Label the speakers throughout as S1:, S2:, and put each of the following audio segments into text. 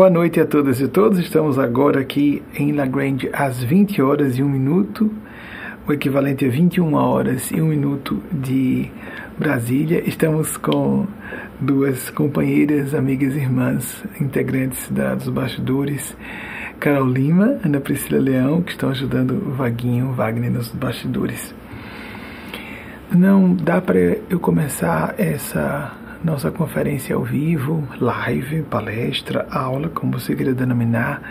S1: Boa noite a todas e todos. Estamos agora aqui em La Grande às 20 horas e 1 minuto, o equivalente a 21 horas e 1 minuto de Brasília. Estamos com duas companheiras, amigas e irmãs, integrantes da, dos bastidores, Carol Lima, Ana Priscila Leão, que estão ajudando o Vaguinho, Wagner nos bastidores. Não dá para eu começar essa nossa conferência ao vivo, live, palestra, aula, como você queira denominar,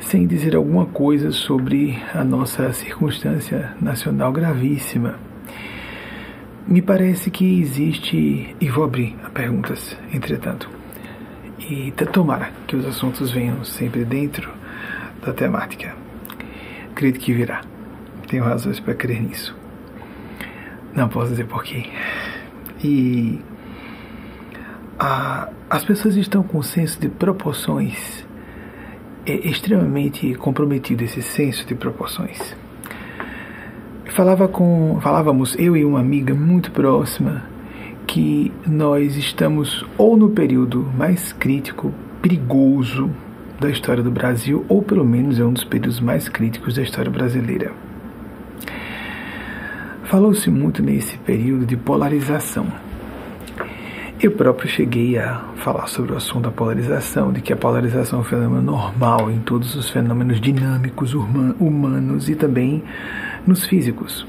S1: sem dizer alguma coisa sobre a nossa circunstância nacional gravíssima. Me parece que existe, e vou abrir a perguntas, entretanto, e tomara que os assuntos venham sempre dentro da temática. Acredito que virá. Tenho razões para crer nisso. Não posso dizer porquê. E a, as pessoas estão com um senso de proporções é extremamente comprometido esse senso de proporções. Falava com, falávamos eu e uma amiga muito próxima que nós estamos ou no período mais crítico, perigoso da história do Brasil, ou pelo menos é um dos períodos mais críticos da história brasileira. Falou-se muito nesse período de polarização eu próprio cheguei a falar sobre o assunto da polarização, de que a polarização é um fenômeno normal em todos os fenômenos dinâmicos humanos e também nos físicos,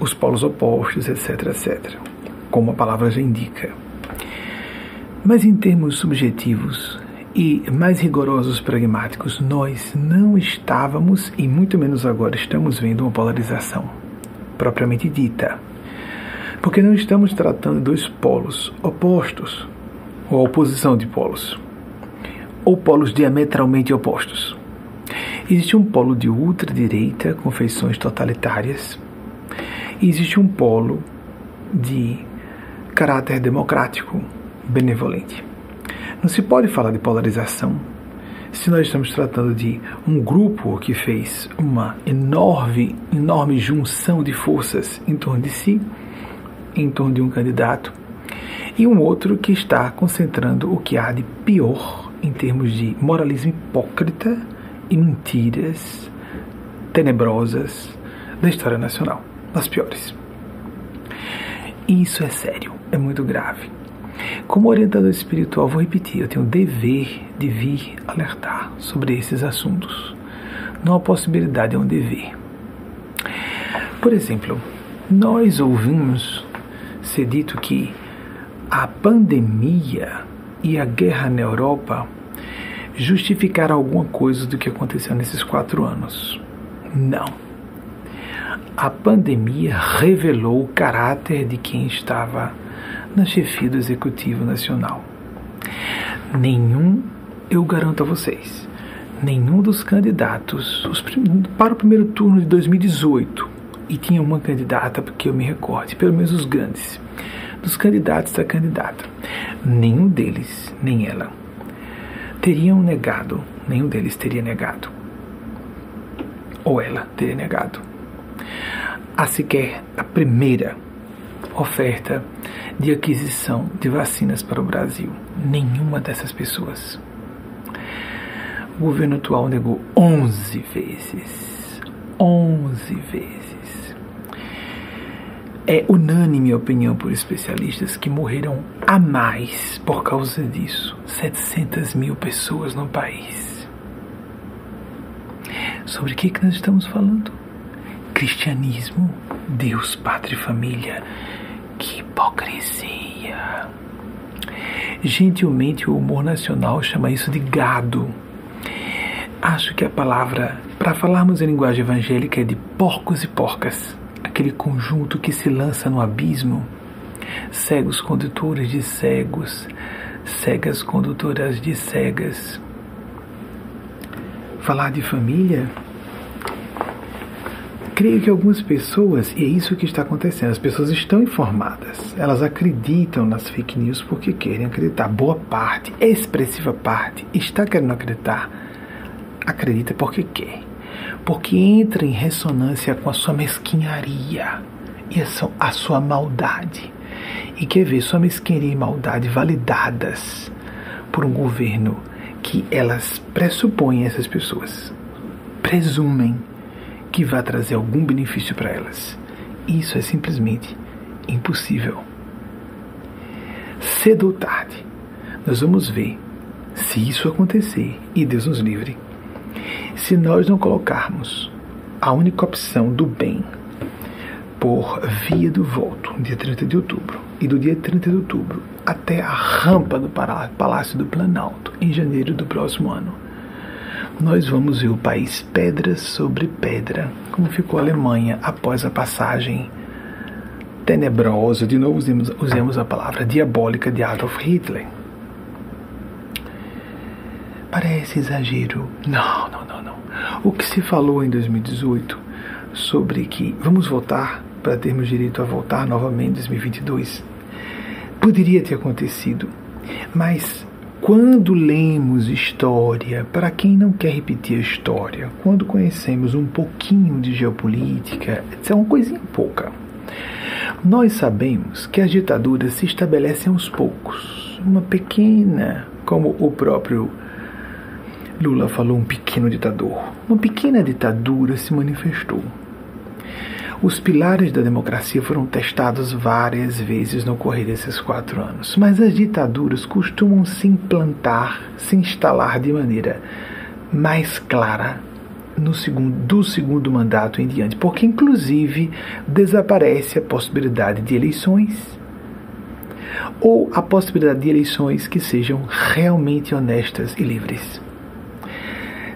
S1: os polos opostos, etc, etc, como a palavra já indica. Mas em termos subjetivos e mais rigorosos pragmáticos, nós não estávamos, e muito menos agora estamos vendo uma polarização propriamente dita porque não estamos tratando de dois polos opostos, ou oposição de polos, ou polos diametralmente opostos. Existe um polo de ultradireita com feições totalitárias, e existe um polo de caráter democrático, benevolente. Não se pode falar de polarização se nós estamos tratando de um grupo que fez uma enorme, enorme junção de forças em torno de si em torno de um candidato, e um outro que está concentrando o que há de pior em termos de moralismo hipócrita e mentiras tenebrosas da história nacional, das piores. E isso é sério, é muito grave. Como orientador espiritual, vou repetir, eu tenho o dever de vir alertar sobre esses assuntos. Não há possibilidade, é um dever. Por exemplo, nós ouvimos ser dito que a pandemia e a guerra na Europa justificaram alguma coisa do que aconteceu nesses quatro anos. Não. A pandemia revelou o caráter de quem estava na chefia do Executivo Nacional. Nenhum, eu garanto a vocês, nenhum dos candidatos os, para o primeiro turno de 2018 e tinha uma candidata, porque eu me recorde, pelo menos os grandes, dos candidatos da candidata. Nenhum deles, nem ela, teriam negado, nenhum deles teria negado, ou ela teria negado, a sequer a primeira oferta de aquisição de vacinas para o Brasil. Nenhuma dessas pessoas. O governo atual negou 11 vezes. 11 vezes. É unânime a opinião por especialistas que morreram a mais por causa disso. 700 mil pessoas no país. Sobre o que, que nós estamos falando? Cristianismo, Deus, pátria e família. Que hipocrisia! Gentilmente, o humor nacional chama isso de gado. Acho que a palavra, para falarmos em linguagem evangélica, é de porcos e porcas aquele conjunto que se lança no abismo, cegos condutores de cegos, cegas condutoras de cegas. Falar de família, creio que algumas pessoas, e é isso que está acontecendo, as pessoas estão informadas, elas acreditam nas fake news porque querem acreditar. Boa parte, expressiva parte, está querendo acreditar, acredita porque quer porque entra em ressonância com a sua mesquinharia e a sua maldade. E quer ver sua mesquinharia e maldade validadas por um governo que elas pressupõem essas pessoas, presumem que vai trazer algum benefício para elas. Isso é simplesmente impossível. Cedo ou tarde, nós vamos ver se isso acontecer, e Deus nos livre, se nós não colocarmos a única opção do bem por via do voto, dia 30 de outubro, e do dia 30 de outubro até a rampa do Palácio do Planalto, em janeiro do próximo ano, nós vamos ver o país pedra sobre pedra, como ficou a Alemanha após a passagem tenebrosa, de novo usemos, a palavra diabólica de Adolf Hitler. Parece exagero. Não, não, não, não. O que se falou em 2018 sobre que vamos votar para termos direito a voltar novamente em 2022 poderia ter acontecido, mas quando lemos história, para quem não quer repetir a história, quando conhecemos um pouquinho de geopolítica, é uma coisinha pouca. Nós sabemos que as ditaduras se estabelecem aos poucos, uma pequena, como o próprio Lula falou, um pequeno ditador. Uma pequena ditadura se manifestou. Os pilares da democracia foram testados várias vezes no correr desses quatro anos, mas as ditaduras costumam se implantar, se instalar de maneira mais clara no segundo, do segundo mandato em diante, porque inclusive desaparece a possibilidade de eleições ou a possibilidade de eleições que sejam realmente honestas e livres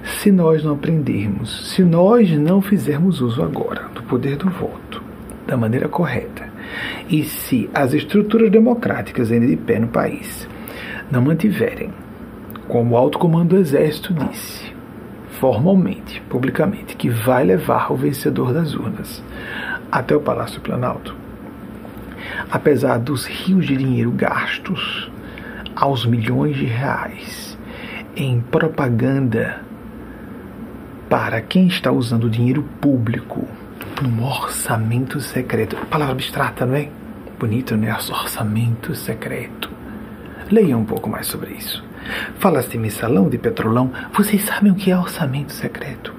S1: se nós não aprendermos, se nós não fizermos uso agora do poder do voto da maneira correta, e se as estruturas democráticas ainda de pé no país não mantiverem, como o alto comando do Exército disse, formalmente, publicamente, que vai levar o vencedor das urnas até o Palácio Planalto, apesar dos rios de dinheiro gastos aos milhões de reais em propaganda para quem está usando dinheiro público num orçamento secreto. Palavra abstrata, não é? Bonito, né? Orçamento secreto. Leia um pouco mais sobre isso. Fala-se de mensalão, de petrolão. Vocês sabem o que é orçamento secreto?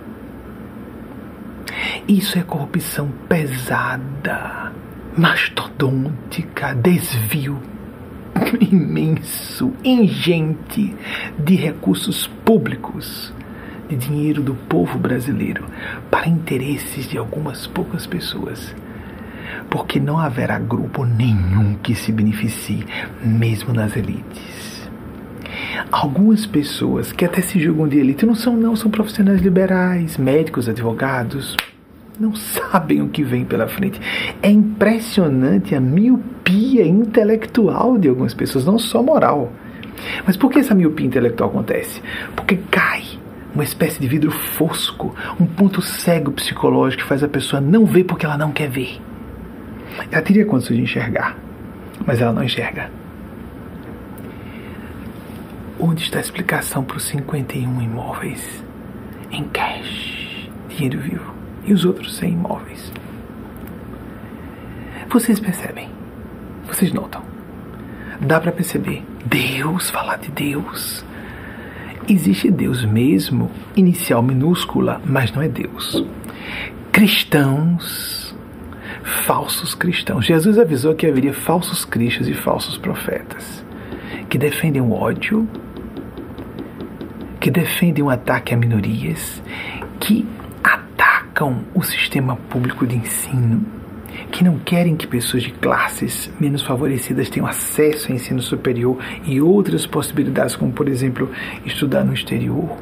S1: Isso é corrupção pesada, mastodôntica, desvio imenso, ingente de recursos públicos de dinheiro do povo brasileiro para interesses de algumas poucas pessoas. Porque não haverá grupo nenhum que se beneficie, mesmo nas elites. Algumas pessoas que até se julgam de elite não são, não, são profissionais liberais, médicos, advogados, não sabem o que vem pela frente. É impressionante a miopia intelectual de algumas pessoas, não só moral. Mas por que essa miopia intelectual acontece? Porque cai uma espécie de vidro fosco, um ponto cego psicológico que faz a pessoa não ver porque ela não quer ver. Ela teria condições de enxergar, mas ela não enxerga. Onde está a explicação para os 51 imóveis em cash, dinheiro vivo, e os outros 100 imóveis? Vocês percebem? Vocês notam? Dá para perceber Deus, falar de Deus, Existe Deus mesmo, inicial minúscula, mas não é Deus. Cristãos, falsos cristãos. Jesus avisou que haveria falsos cristos e falsos profetas que defendem o ódio, que defendem o ataque a minorias, que atacam o sistema público de ensino que não querem que pessoas de classes menos favorecidas tenham acesso ao ensino superior e outras possibilidades, como por exemplo estudar no exterior.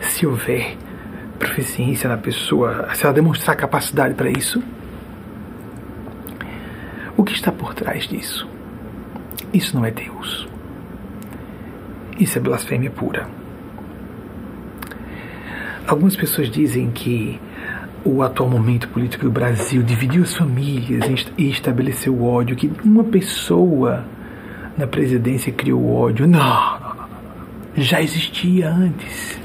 S1: Se houver proficiência na pessoa, se ela demonstrar capacidade para isso, o que está por trás disso? Isso não é Deus. Isso é blasfêmia pura. Algumas pessoas dizem que o atual momento político do Brasil dividiu as famílias e estabeleceu o ódio, que uma pessoa na presidência criou ódio. Não, não, não, não. Já existia antes.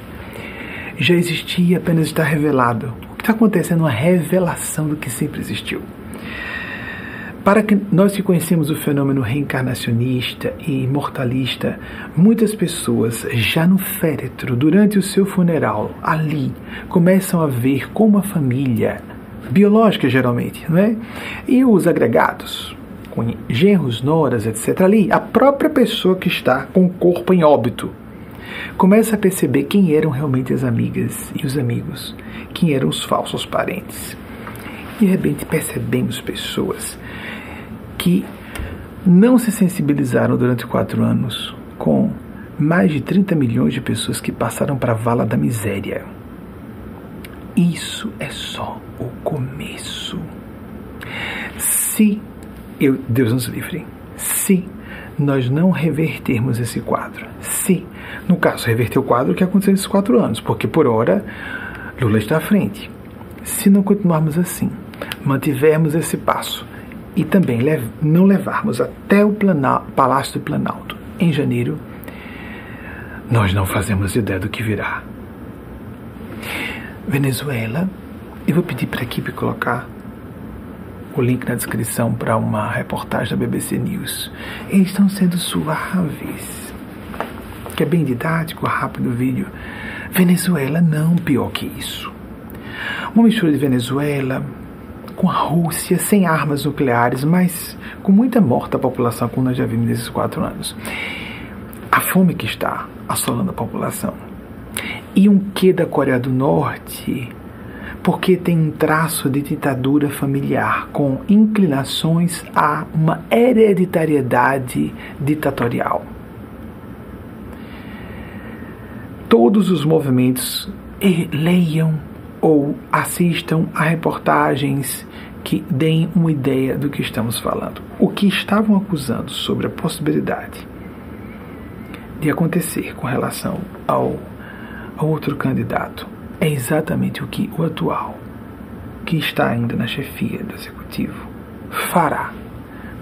S1: Já existia, apenas está revelado. O que está acontecendo é uma revelação do que sempre existiu. Para que nós que conhecemos o fenômeno reencarnacionista e imortalista, muitas pessoas já no féretro, durante o seu funeral, ali, começam a ver como a família biológica geralmente, não é? E os agregados, com genros, noras, etc. Ali, a própria pessoa que está com o corpo em óbito começa a perceber quem eram realmente as amigas e os amigos, quem eram os falsos parentes. De repente percebemos pessoas que não se sensibilizaram durante quatro anos com mais de 30 milhões de pessoas que passaram para a vala da miséria. Isso é só o começo. Se eu, Deus nos livre, se nós não revertermos esse quadro, se, no caso, reverter o quadro que aconteceu nesses quatro anos, porque por hora Lula está à frente. Se não continuarmos assim, mantivermos esse passo e também não levarmos até o Palácio do Planalto em janeiro, nós não fazemos ideia do que virá. Venezuela, eu vou pedir para a equipe colocar o link na descrição para uma reportagem da BBC News. Eles estão sendo suaves, que é bem didático, rápido o vídeo. Venezuela não, pior que isso. Uma mistura de Venezuela, com a Rússia, sem armas nucleares, mas com muita morte da população, como nós já vimos nesses quatro anos. A fome que está assolando a população. E um quê da Coreia do Norte, porque tem um traço de ditadura familiar, com inclinações a uma hereditariedade ditatorial. Todos os movimentos leiam ou assistam a reportagens que deem uma ideia do que estamos falando. O que estavam acusando sobre a possibilidade de acontecer com relação ao, ao outro candidato é exatamente o que o atual, que está ainda na chefia do executivo, fará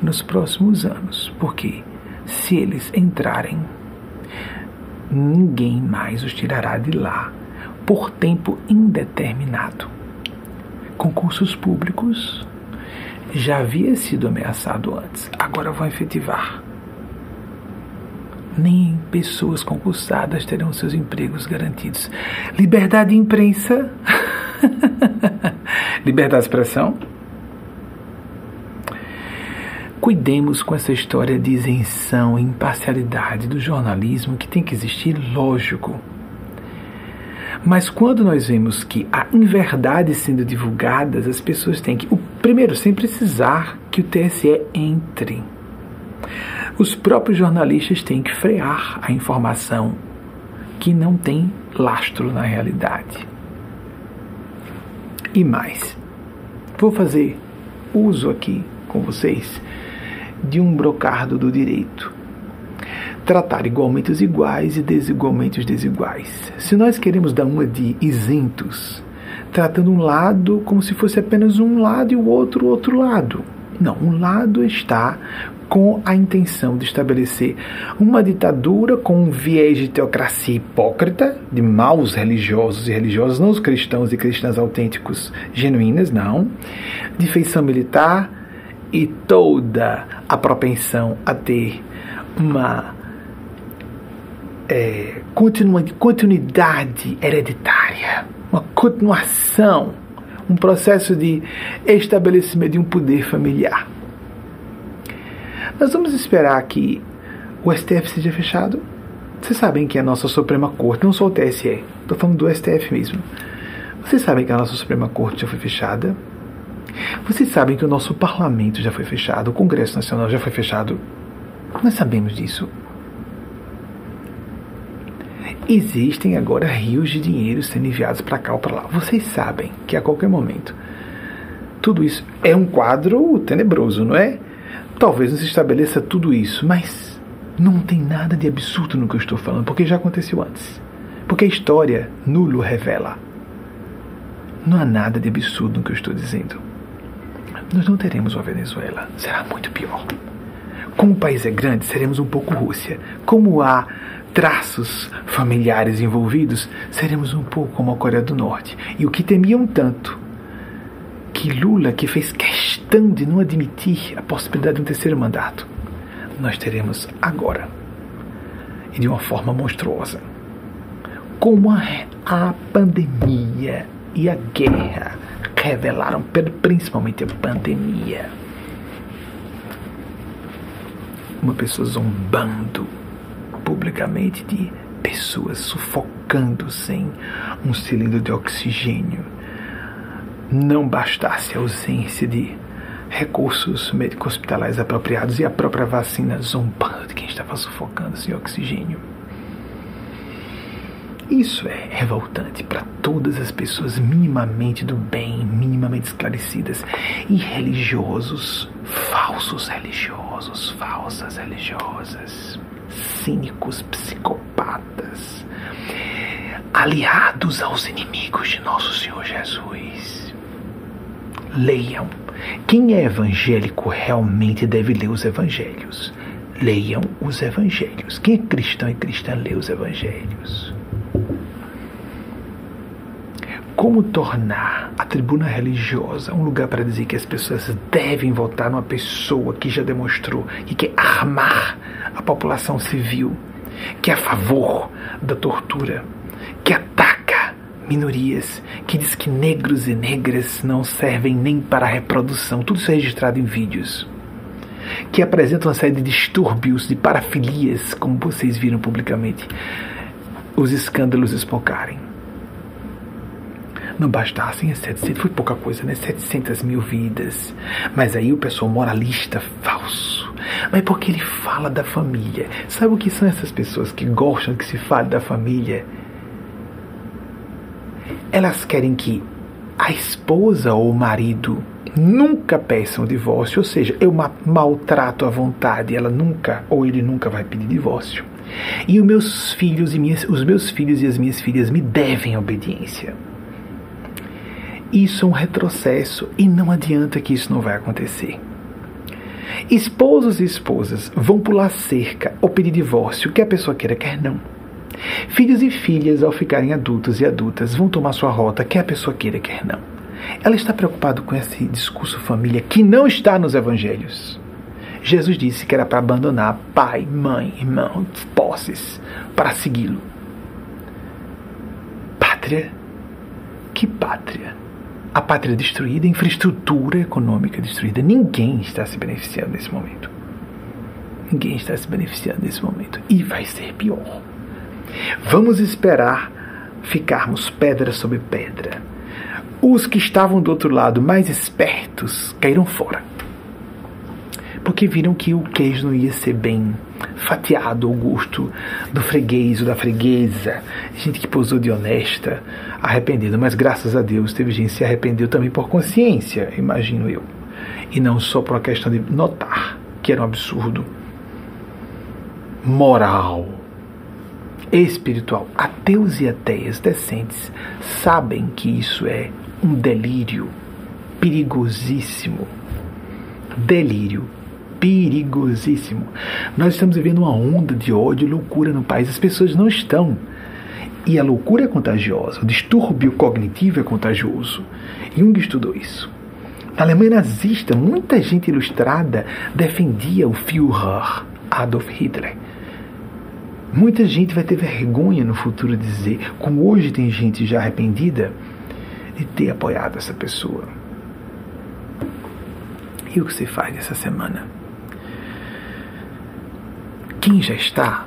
S1: nos próximos anos, porque se eles entrarem, ninguém mais os tirará de lá por tempo indeterminado. Concursos públicos já havia sido ameaçado antes, agora vão efetivar. Nem pessoas concursadas terão seus empregos garantidos. Liberdade de imprensa, liberdade de expressão. Cuidemos com essa história de isenção e imparcialidade do jornalismo que tem que existir, lógico mas quando nós vemos que há inverdades sendo divulgadas, as pessoas têm que, o, primeiro, sem precisar que o TSE entre. Os próprios jornalistas têm que frear a informação que não tem lastro na realidade. E mais, vou fazer uso aqui com vocês de um brocardo do direito tratar igualmente os iguais e desigualmente os desiguais. Se nós queremos dar uma de isentos, tratando um lado como se fosse apenas um lado e o outro outro lado. Não, um lado está com a intenção de estabelecer uma ditadura com um viés de teocracia hipócrita, de maus religiosos e religiosas, não os cristãos e cristãs autênticos genuínas, não, de feição militar e toda a propensão a ter uma é, continuidade hereditária, uma continuação, um processo de estabelecimento de um poder familiar. Nós vamos esperar que o STF seja fechado. Vocês sabem que a nossa Suprema Corte, não só o TSE, estou falando do STF mesmo. Vocês sabem que a nossa Suprema Corte já foi fechada. Vocês sabem que o nosso parlamento já foi fechado, o Congresso Nacional já foi fechado. Nós sabemos disso. Existem agora rios de dinheiro sendo enviados para cá ou para lá. Vocês sabem que a qualquer momento tudo isso é um quadro tenebroso, não é? Talvez não se estabeleça tudo isso, mas não tem nada de absurdo no que eu estou falando, porque já aconteceu antes. Porque a história nulo revela. Não há nada de absurdo no que eu estou dizendo. Nós não teremos uma Venezuela, será muito pior. Como o país é grande, seremos um pouco Rússia. Como há traços familiares envolvidos, seremos um pouco como a Coreia do Norte. E o que temiam tanto que Lula, que fez questão de não admitir a possibilidade de um terceiro mandato, nós teremos agora, e de uma forma monstruosa, como a, a pandemia e a guerra revelaram, principalmente a pandemia, uma pessoa zombando publicamente de pessoas sufocando sem um cilindro de oxigênio. Não bastasse a ausência de recursos médico-hospitalares apropriados e a própria vacina zombando de quem estava sufocando sem oxigênio. Isso é revoltante para todas as pessoas minimamente do bem, minimamente esclarecidas e religiosos, falsos religiosos, falsas religiosas, cínicos, psicopatas, aliados aos inimigos de nosso Senhor Jesus. Leiam. Quem é evangélico realmente deve ler os evangelhos. Leiam os evangelhos. Quem é cristão e cristã lê os evangelhos. Como tornar a tribuna religiosa um lugar para dizer que as pessoas devem votar numa pessoa que já demonstrou que quer armar a população civil, que é a favor da tortura, que ataca minorias, que diz que negros e negras não servem nem para a reprodução, tudo isso é registrado em vídeos, que apresenta uma série de distúrbios, de parafilias, como vocês viram publicamente, os escândalos espocarem não bastassem as 700, foi pouca coisa, né? 700 mil vidas. Mas aí o pessoal moralista falso. Mas porque ele fala da família. Sabe o que são essas pessoas que gostam que se fale da família? Elas querem que a esposa ou o marido nunca peçam divórcio, ou seja, eu maltrato à vontade, ela nunca ou ele nunca vai pedir divórcio. E os meus filhos e minhas, os meus filhos e as minhas filhas me devem obediência. Isso é um retrocesso e não adianta que isso não vai acontecer. Esposos e esposas vão pular cerca ou pedir divórcio, quer a pessoa queira, quer não. Filhos e filhas, ao ficarem adultos e adultas, vão tomar sua rota, quer a pessoa queira, quer não. Ela está preocupada com esse discurso família que não está nos evangelhos. Jesus disse que era para abandonar pai, mãe, irmãos, posses, para segui-lo. Pátria? Que pátria? A pátria destruída, a infraestrutura econômica destruída. Ninguém está se beneficiando nesse momento. Ninguém está se beneficiando nesse momento. E vai ser pior. Vamos esperar ficarmos pedra sobre pedra. Os que estavam do outro lado, mais espertos, caíram fora. Porque viram que o queijo não ia ser bem fatiado ao gosto do freguês ou da freguesa, gente que posou de honesta, arrependida, mas graças a Deus teve gente que se arrependeu também por consciência, imagino eu, e não só por uma questão de notar que era um absurdo moral, espiritual. Ateus e ateias decentes sabem que isso é um delírio perigosíssimo. Delírio perigosíssimo. Nós estamos vivendo uma onda de ódio e loucura no país. As pessoas não estão. E a loucura é contagiosa, o distúrbio cognitivo é contagioso. Jung estudou isso. Na Alemanha nazista, muita gente ilustrada defendia o Führer Adolf Hitler. Muita gente vai ter vergonha no futuro de dizer, como hoje tem gente já arrependida, de ter apoiado essa pessoa. E o que se faz essa semana? Quem já está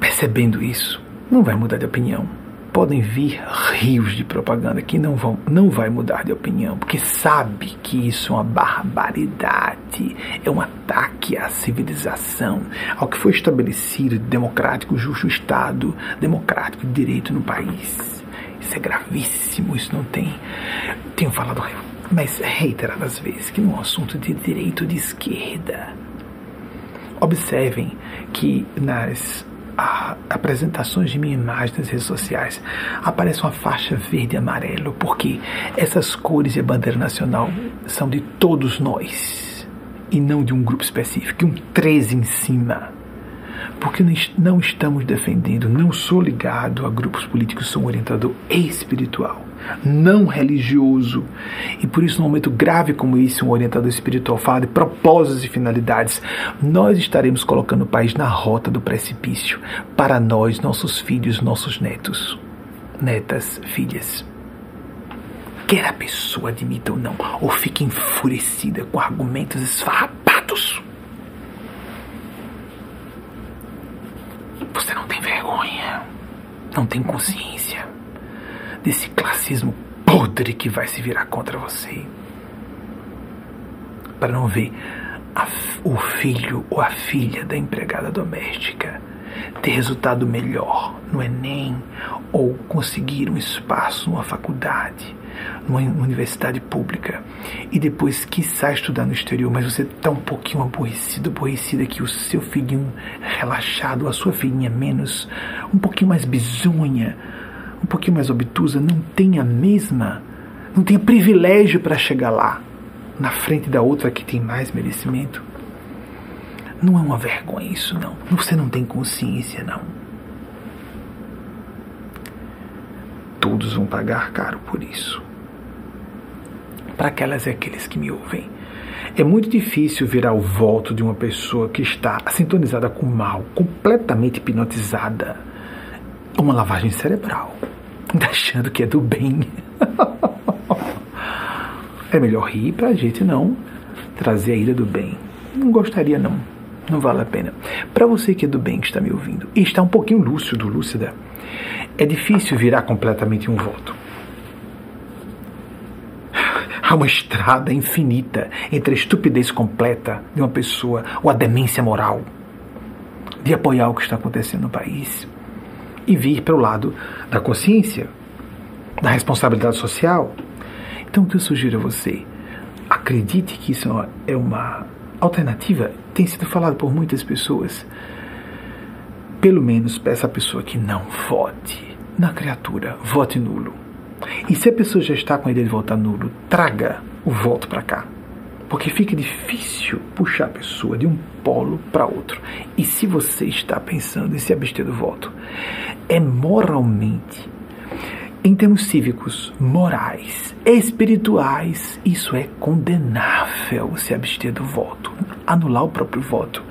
S1: percebendo isso não vai mudar de opinião. Podem vir rios de propaganda que não vão, não vai mudar de opinião, porque sabe que isso é uma barbaridade, é um ataque à civilização, ao que foi estabelecido de democrático, justo Estado, democrático de direito no país. Isso é gravíssimo, isso não tem. Tenho falado mas reiteradas vezes que não é assunto de direito de esquerda Observem que nas a, apresentações de minha imagem nas redes sociais aparece uma faixa verde e amarelo, porque essas cores e a bandeira nacional são de todos nós e não de um grupo específico, um 13 em cima. porque não estamos defendendo, não sou ligado a grupos políticos, sou um orientador espiritual, não religioso. E por isso, num momento grave como esse, um orientador espiritual fala de propósitos e finalidades, nós estaremos colocando o país na rota do precipício para nós, nossos filhos, nossos netos, netas, filhas. Quer a pessoa admita ou não, ou fique enfurecida com argumentos esfarrapados Você não tem vergonha, não tem consciência desse classismo podre que vai se virar contra você. Para não ver a, o filho ou a filha da empregada doméstica ter resultado melhor no Enem ou conseguir um espaço numa faculdade numa universidade pública e depois quiçá estudar no exterior, mas você está um pouquinho aborrecido, aborrecida que o seu filhinho relaxado, a sua filhinha menos, um pouquinho mais bizonha, um pouquinho mais obtusa, não tem a mesma, não tem privilégio para chegar lá, na frente da outra que tem mais merecimento. Não é uma vergonha isso, não. Você não tem consciência, não. Todos vão pagar caro por isso para aquelas e aqueles que me ouvem. É muito difícil virar o voto de uma pessoa que está sintonizada com o mal, completamente hipnotizada. Uma lavagem cerebral, achando que é do bem. é melhor rir para a gente não trazer a ira do bem. Não gostaria, não. Não vale a pena. Para você que é do bem, que está me ouvindo, e está um pouquinho lúcido, lúcida, é difícil virar completamente um voto. Há uma estrada infinita entre a estupidez completa de uma pessoa ou a demência moral de apoiar o que está acontecendo no país e vir para o lado da consciência, da responsabilidade social. Então, o que eu sugiro a você? Acredite que isso é uma alternativa. Tem sido falado por muitas pessoas. Pelo menos peça à pessoa que não vote na criatura, vote nulo. E se a pessoa já está com a ideia de votar nulo, traga o voto para cá. Porque fica difícil puxar a pessoa de um polo para outro. E se você está pensando em se abster do voto, é moralmente, em termos cívicos, morais, espirituais, isso é condenável se abster do voto. Anular o próprio voto,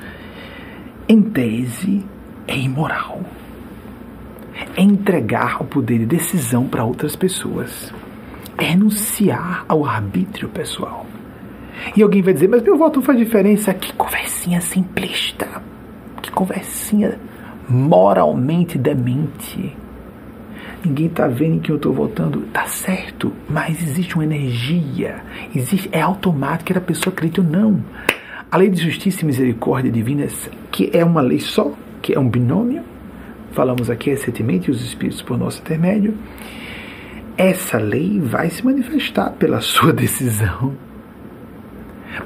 S1: em tese, é imoral é entregar o poder de decisão para outras pessoas. É renunciar ao arbítrio pessoal. E alguém vai dizer, mas meu voto faz diferença. Que conversinha simplista. Que conversinha moralmente demente. Ninguém está vendo em que eu estou votando. Tá certo, mas existe uma energia. Existe, é automático, a pessoa acredita ou não. A lei de justiça e misericórdia divinas, que é uma lei só, que é um binômio, falamos aqui recentemente, os espíritos por nosso intermédio, essa lei vai se manifestar pela sua decisão.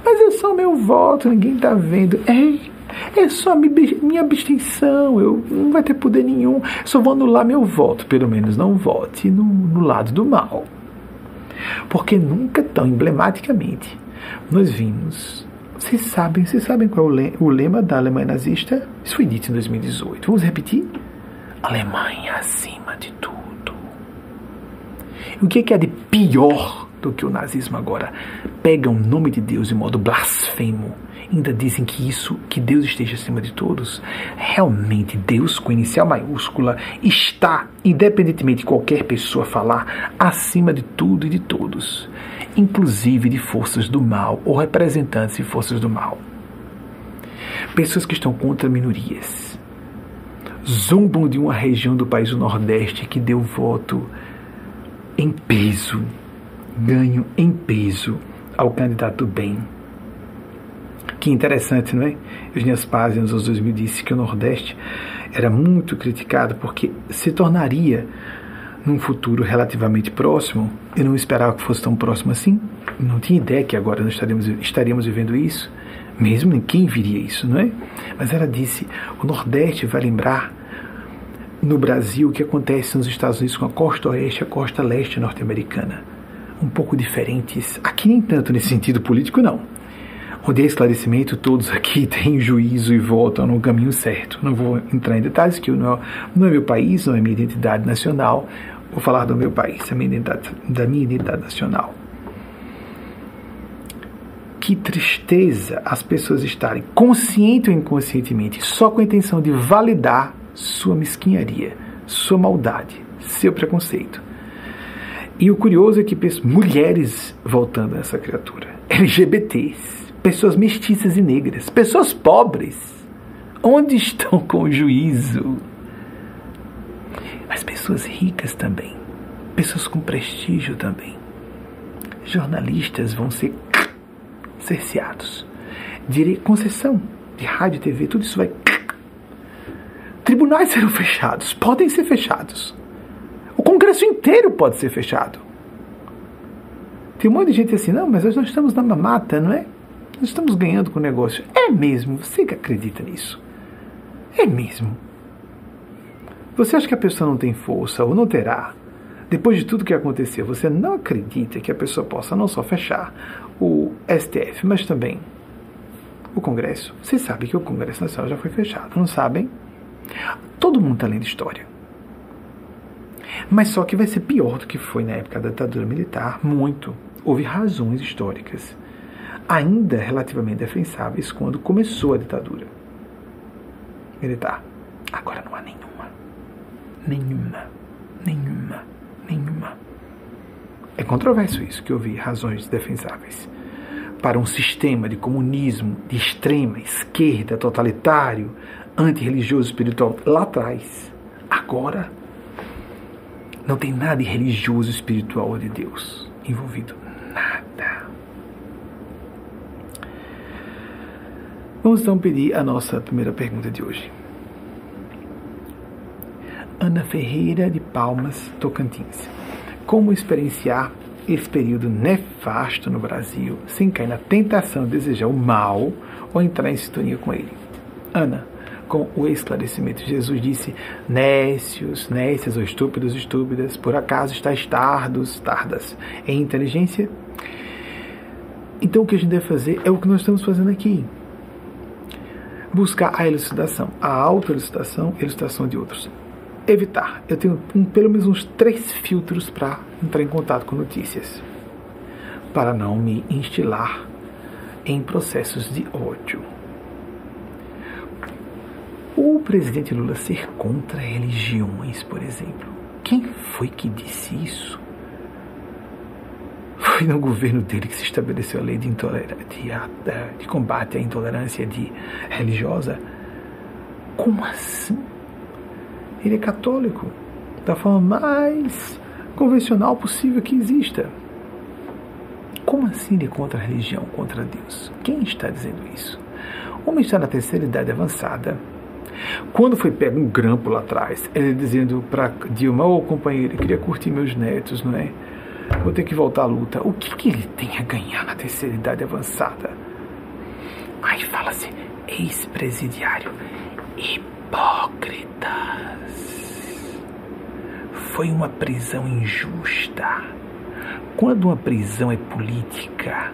S1: Mas é só meu voto, ninguém está vendo. É, é só minha abstenção, eu não vai ter poder nenhum. Só vou anular meu voto, pelo menos não vote no, no lado do mal. Porque nunca tão emblematicamente nós vimos. Vocês sabem, vocês sabem qual é o lema da Alemanha nazista? Isso foi dito em 2018. Vamos repetir? Alemanha acima de tudo. O que é de pior do que o nazismo agora? Pegam o nome de Deus de modo blasfemo. Ainda dizem que isso, que Deus esteja acima de todos. Realmente, Deus, com inicial maiúscula, está, independentemente de qualquer pessoa falar, acima de tudo e de todos, inclusive de forças do mal ou representantes de forças do mal. Pessoas que estão contra minorias zombam de uma região do país do Nordeste que deu voto em peso, ganho em peso ao candidato bem. Que interessante, não é? Eugênia Paz, nos anos 2000, disse que o Nordeste era muito criticado porque se tornaria, num futuro relativamente próximo, eu não esperava que fosse tão próximo assim, não tinha ideia que agora nós estaríamos, estaríamos vivendo isso mesmo quem viria isso, não é? Mas ela disse: o Nordeste vai lembrar no Brasil o que acontece nos Estados Unidos com a costa oeste a costa leste norte-americana. Um pouco diferentes. Aqui nem tanto nesse sentido político, não. onde é esclarecimento, todos aqui têm juízo e votam no caminho certo. Não vou entrar em detalhes, que não é, não é meu país, não é minha identidade nacional. Vou falar do meu país, da minha identidade, da minha identidade nacional. Que tristeza as pessoas estarem, consciente ou inconscientemente, só com a intenção de validar sua mesquinharia, sua maldade, seu preconceito. E o curioso é que mulheres voltando a essa criatura, LGBTs, pessoas mestiças e negras, pessoas pobres. Onde estão com o juízo? As pessoas ricas também, pessoas com prestígio também. Jornalistas vão ser cerceados. Direi concessão de rádio, TV, tudo isso vai. Tribunais serão fechados, podem ser fechados. O Congresso inteiro pode ser fechado. Tem um monte de gente assim, não, mas nós estamos na mamata, não é? Nós estamos ganhando com o negócio. É mesmo? Você que acredita nisso? É mesmo? Você acha que a pessoa não tem força ou não terá? Depois de tudo que aconteceu, você não acredita que a pessoa possa não só fechar o STF, mas também o Congresso? Você sabe que o Congresso Nacional já foi fechado, não sabem? Todo mundo está lendo história. Mas só que vai ser pior do que foi na época da ditadura militar, muito. Houve razões históricas ainda relativamente defensáveis quando começou a ditadura militar. Agora não há nenhuma. Nenhuma. Nenhuma. Nenhuma. É controverso isso, que houve razões defensáveis para um sistema de comunismo de extrema esquerda, totalitário, antirreligioso, espiritual lá atrás. Agora, não tem nada de religioso, espiritual de Deus envolvido. Nada. Vamos então pedir a nossa primeira pergunta de hoje. Ana Ferreira de Palmas, Tocantins. Como experienciar esse período nefasto no Brasil sem cair na tentação de desejar o mal ou entrar em sintonia com ele? Ana, com o esclarecimento, Jesus disse: Nécios, nécias ou estúpidos, estúpidas, por acaso estáis tardos, tardas em inteligência? Então o que a gente deve fazer é o que nós estamos fazendo aqui buscar a elucidação, a autoelucidação elucidação de outros. Evitar. Eu tenho um, pelo menos uns três filtros para entrar em contato com notícias, para não me instilar em processos de ódio. O presidente Lula ser contra religiões, por exemplo. Quem foi que disse isso? Foi no governo dele que se estabeleceu a lei de, de, de combate à intolerância de religiosa. Como assim? Ele é católico, da forma mais convencional possível que exista. Como assim ele é contra a religião, contra Deus? Quem está dizendo isso? Homem está na terceira idade avançada. Quando foi pego um grampo lá atrás, ele dizendo para Dilma, ô oh, companheiro, queria curtir meus netos, não é? Vou ter que voltar à luta. O que, que ele tem a ganhar na terceira idade avançada? Aí fala-se ex-presidiário. Hipócritas. Foi uma prisão injusta. Quando uma prisão é política,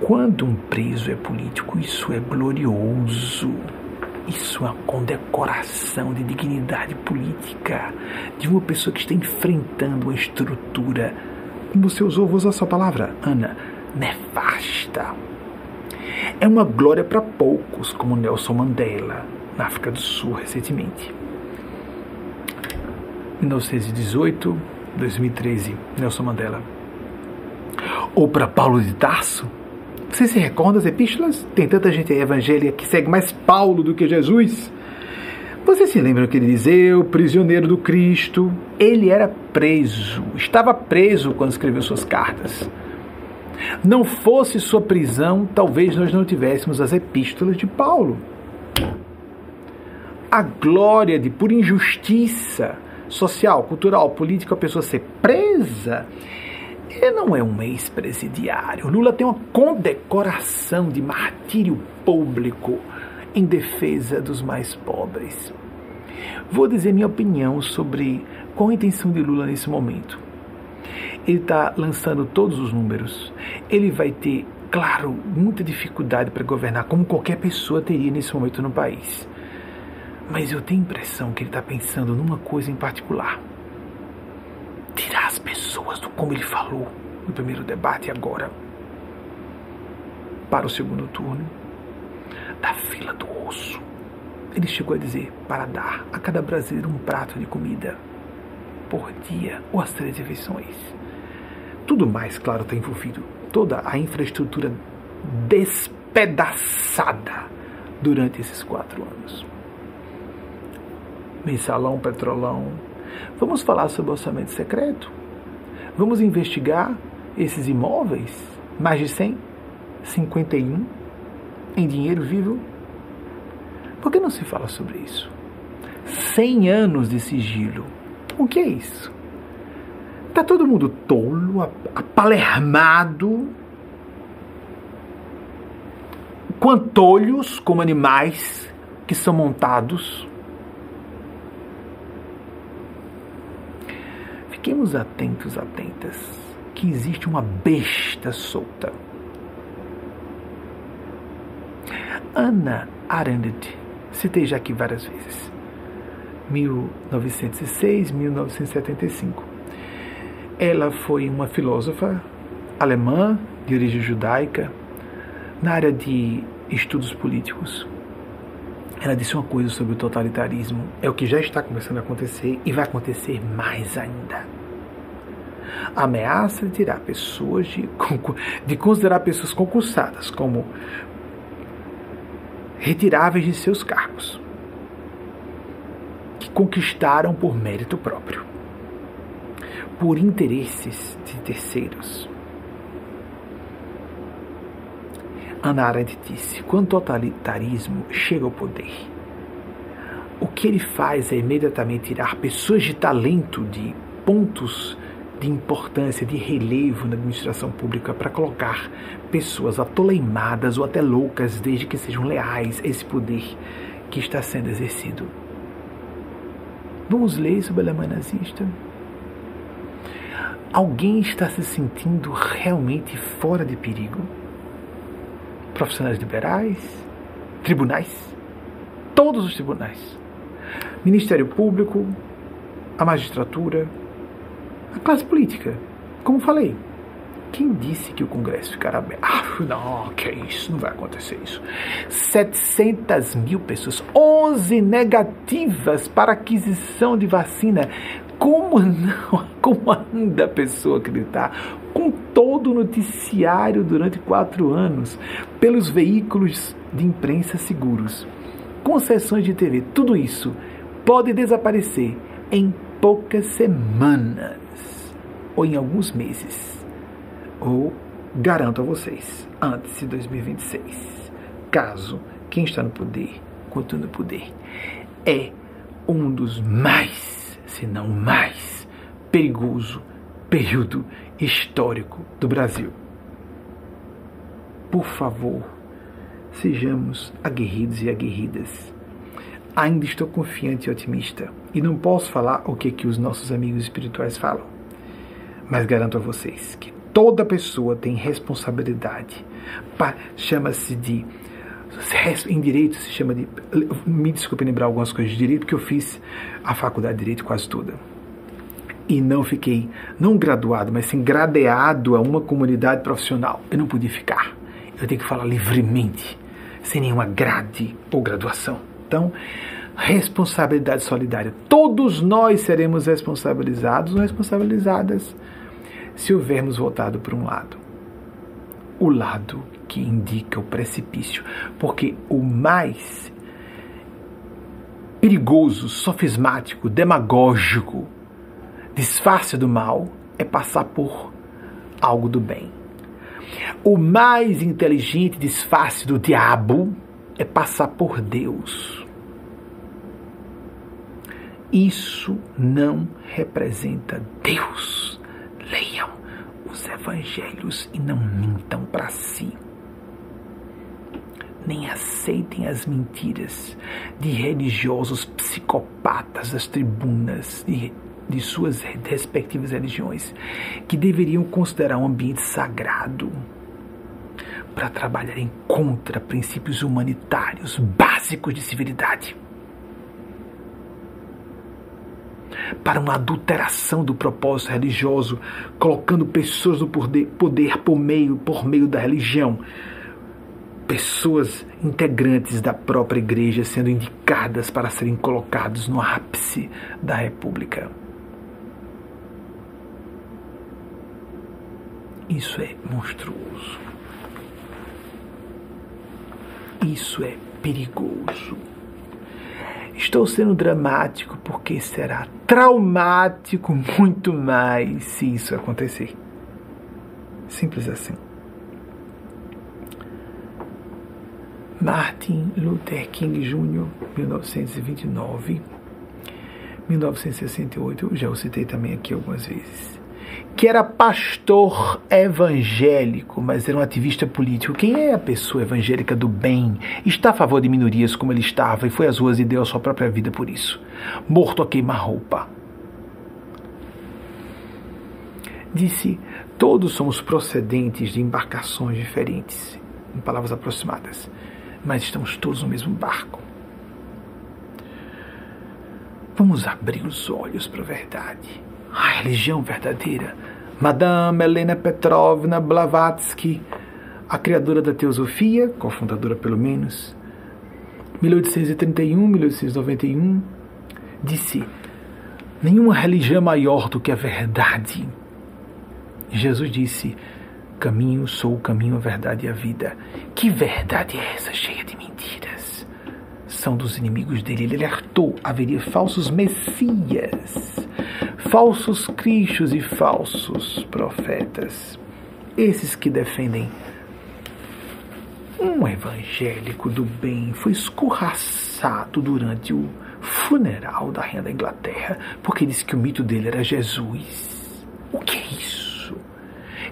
S1: quando um preso é político, isso é glorioso. Isso é uma condecoração de dignidade política de uma pessoa que está enfrentando uma estrutura como você usou, vou usar essa palavra, Ana, nefasta. É uma glória para poucos, como Nelson Mandela, na África do Sul, recentemente. 1918, 2013, Nelson Mandela. Ou para Paulo de Tarso. Você se recorda das epístolas? Tem tanta gente evangélica que segue mais Paulo do que Jesus. Você se lembra que ele dizia, prisioneiro do Cristo? Ele era preso, estava preso quando escreveu suas cartas. Não fosse sua prisão, talvez nós não tivéssemos as epístolas de Paulo. A glória de, por injustiça social, cultural, política, a pessoa ser presa, ele não é um ex-presidiário. Lula tem uma condecoração de martírio público em defesa dos mais pobres. Vou dizer minha opinião sobre qual a intenção de Lula nesse momento. Ele está lançando todos os números. Ele vai ter claro, muita dificuldade para governar, como qualquer pessoa teria nesse momento no país. Mas eu tenho a impressão que ele está pensando numa coisa em particular: tirar as pessoas do como ele falou no primeiro debate agora para o segundo turno, da fila do osso. Ele chegou a dizer para dar a cada brasileiro um prato de comida por dia ou as três refeições. Tudo mais, claro, está envolvido. Toda a infraestrutura despedaçada durante esses quatro anos. Mensalão, petrolão. Vamos falar sobre orçamento secreto? Vamos investigar esses imóveis? Mais de 100? 51? Em dinheiro vivo? Por que não se fala sobre isso? 100 anos de sigilo. O que é isso? Está todo mundo tolo, apalermado, quantolhos como animais que são montados. Fiquemos atentos, atentas, que existe uma besta solta. Ana Arendt, citei já aqui várias vezes, 1906, 1975 ela foi uma filósofa alemã de origem judaica na área de estudos políticos. Ela disse uma coisa sobre o totalitarismo, é o que já está começando a acontecer e vai acontecer mais ainda. Ameaça de tirar pessoas de, de considerar pessoas concursadas como retiráveis de seus cargos, que conquistaram por mérito próprio por interesses de terceiros. Ana Arendt disse: quando o totalitarismo chega ao poder, o que ele faz é imediatamente tirar pessoas de talento, de pontos de importância, de relevo na administração pública para colocar pessoas atoleimadas ou até loucas, desde que sejam leais a esse poder que está sendo exercido. Vamos ler sobre a nazista? Alguém está se sentindo realmente fora de perigo? Profissionais liberais, tribunais, todos os tribunais, Ministério Público, a magistratura, a classe política. Como falei, quem disse que o Congresso ficará aberto? Ah, não, que é isso, não vai acontecer isso. 700 mil pessoas, 11 negativas para aquisição de vacina. Como não? Como anda a pessoa acreditar? Com todo o noticiário durante quatro anos, pelos veículos de imprensa seguros, concessões de TV, tudo isso pode desaparecer em poucas semanas ou em alguns meses. Ou garanto a vocês, antes de 2026, caso quem está no poder continue no poder, é um dos mais se não mais perigoso período histórico do Brasil. Por favor, sejamos aguerridos e aguerridas. Ainda estou confiante e otimista e não posso falar o que, que os nossos amigos espirituais falam, mas garanto a vocês que toda pessoa tem responsabilidade. Chama-se de em direito se chama de. Me desculpe lembrar algumas coisas de direito, porque eu fiz a faculdade de direito quase toda. E não fiquei, não graduado, mas sim gradeado a uma comunidade profissional. Eu não podia ficar. Eu tenho que falar livremente, sem nenhuma grade ou graduação. Então, responsabilidade solidária. Todos nós seremos responsabilizados ou responsabilizadas se houvermos votado por um lado. O lado que indica o precipício, porque o mais perigoso, sofismático, demagógico, disfarce do mal é passar por algo do bem. O mais inteligente disfarce do diabo é passar por Deus. Isso não representa Deus. Leiam os evangelhos e não mintam para si nem aceitem as mentiras de religiosos psicopatas das tribunas de, de suas respectivas religiões, que deveriam considerar um ambiente sagrado. para trabalharem contra princípios humanitários básicos de civilidade. Para uma adulteração do propósito religioso, colocando pessoas no poder, poder por, meio, por meio da religião, pessoas integrantes da própria igreja sendo indicadas para serem colocados no ápice da república. Isso é monstruoso. Isso é perigoso. Estou sendo dramático porque será traumático muito mais se isso acontecer. Simples assim. Martin Luther King Jr., 1929, 1968, eu já o citei também aqui algumas vezes, que era pastor evangélico, mas era um ativista político. Quem é a pessoa evangélica do bem? Está a favor de minorias como ele estava e foi às ruas e deu a sua própria vida por isso. Morto a queima-roupa. Disse: Todos somos procedentes de embarcações diferentes, em palavras aproximadas mas estamos todos no mesmo barco. Vamos abrir os olhos para a verdade. A religião verdadeira. Madame Helena Petrovna Blavatsky, a criadora da teosofia, cofundadora pelo menos, 1831, 1891, disse: Nenhuma religião é maior do que a verdade. Jesus disse: caminho, sou o caminho, a verdade e a vida. Que verdade é essa, cheia de mentiras? São dos inimigos dele. Ele alertou: haveria falsos messias, falsos cristos e falsos profetas. Esses que defendem um evangélico do bem foi escorraçado durante o funeral da rainha da Inglaterra porque disse que o mito dele era Jesus. O que é isso?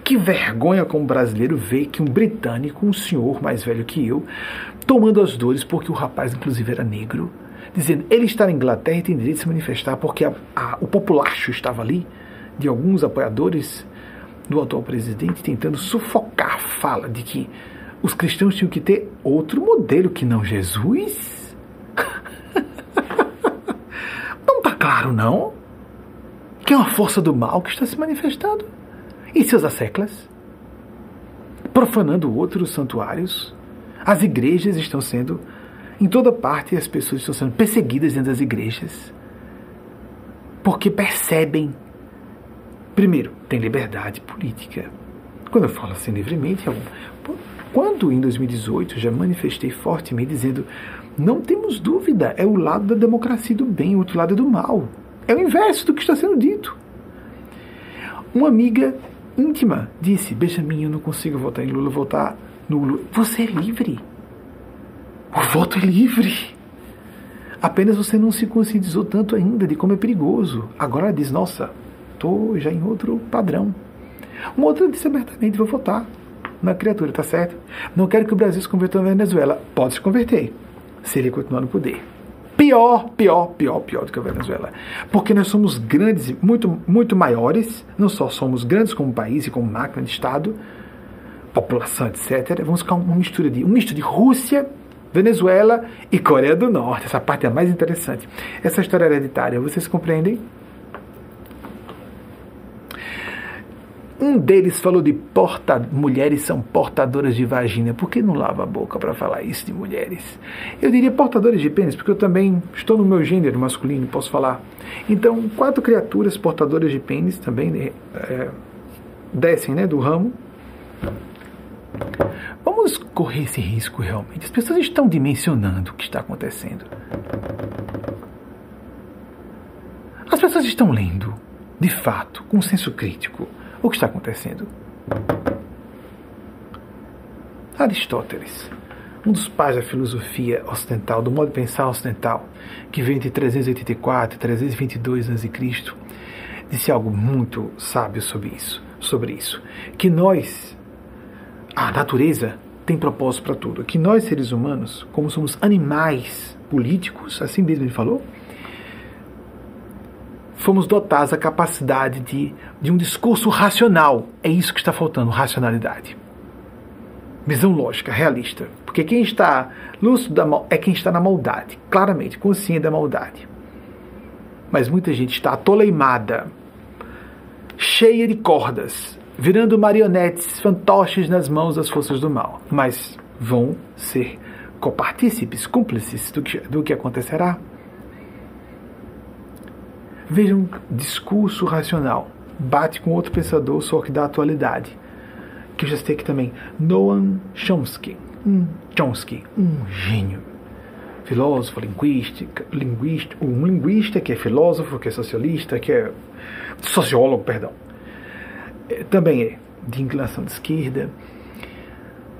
S1: Que vergonha como brasileiro ver que um britânico, um senhor mais velho que eu, tomando as dores porque o rapaz, inclusive, era negro, dizendo ele está na Inglaterra e tem direito de se manifestar porque a, a, o populacho estava ali, de alguns apoiadores do atual presidente, tentando sufocar a fala de que os cristãos tinham que ter outro modelo que não Jesus? não está claro, não? Que é uma força do mal que está se manifestando e seus asseclas, profanando outros santuários. As igrejas estão sendo, em toda parte, as pessoas estão sendo perseguidas dentro das igrejas, porque percebem, primeiro, tem liberdade política. Quando eu falo assim livremente, é quando em 2018 já manifestei fortemente dizendo não temos dúvida, é o lado da democracia do bem, o outro lado é do mal. É o inverso do que está sendo dito. Uma amiga íntima disse: Benjamin, eu não consigo votar em Lula, votar no Lula. Você é livre. O voto é livre. Apenas você não se conscientizou tanto ainda de como é perigoso. Agora diz: Nossa, estou já em outro padrão. Um outro disse abertamente: Vou votar na criatura, tá certo? Não quero que o Brasil se converta na Venezuela. Pode se converter, se ele continuar no poder pior, pior, pior, pior do que a Venezuela. Porque nós somos grandes, muito, muito maiores, não só somos grandes como país e como máquina de Estado, população, etc. Vamos ficar uma mistura de, um misto de Rússia, Venezuela e Coreia do Norte. Essa parte é a mais interessante. Essa história hereditária, vocês compreendem? Um deles falou de porta, mulheres são portadoras de vagina. Por que não lava a boca para falar isso de mulheres? Eu diria portadoras de pênis, porque eu também estou no meu gênero masculino, posso falar. Então, quatro criaturas portadoras de pênis também é, descem né, do ramo. Vamos correr esse risco realmente. As pessoas estão dimensionando o que está acontecendo. As pessoas estão lendo, de fato, com senso crítico o que está acontecendo? Aristóteles, um dos pais da filosofia ocidental, do modo de pensar ocidental, que veio entre 384 e 322 a.C., disse algo muito sábio sobre isso, sobre isso, que nós, a natureza tem propósito para tudo, que nós seres humanos, como somos animais políticos, assim mesmo ele falou, fomos dotados da capacidade de, de um discurso racional. É isso que está faltando, racionalidade. visão lógica, realista. Porque quem está lúcido da mal, é quem está na maldade, claramente, consciente da maldade. Mas muita gente está atoleimada, cheia de cordas, virando marionetes, fantoches nas mãos das forças do mal. Mas vão ser copartícipes, cúmplices do que, do que acontecerá. Vejam, discurso racional bate com outro pensador, só que da atualidade, que eu já citei aqui também, Noam Chomsky, um Chomsky, um gênio, filósofo, linguística, linguista, um linguista que é filósofo, que é socialista, que é sociólogo, perdão, também é de inclinação de esquerda,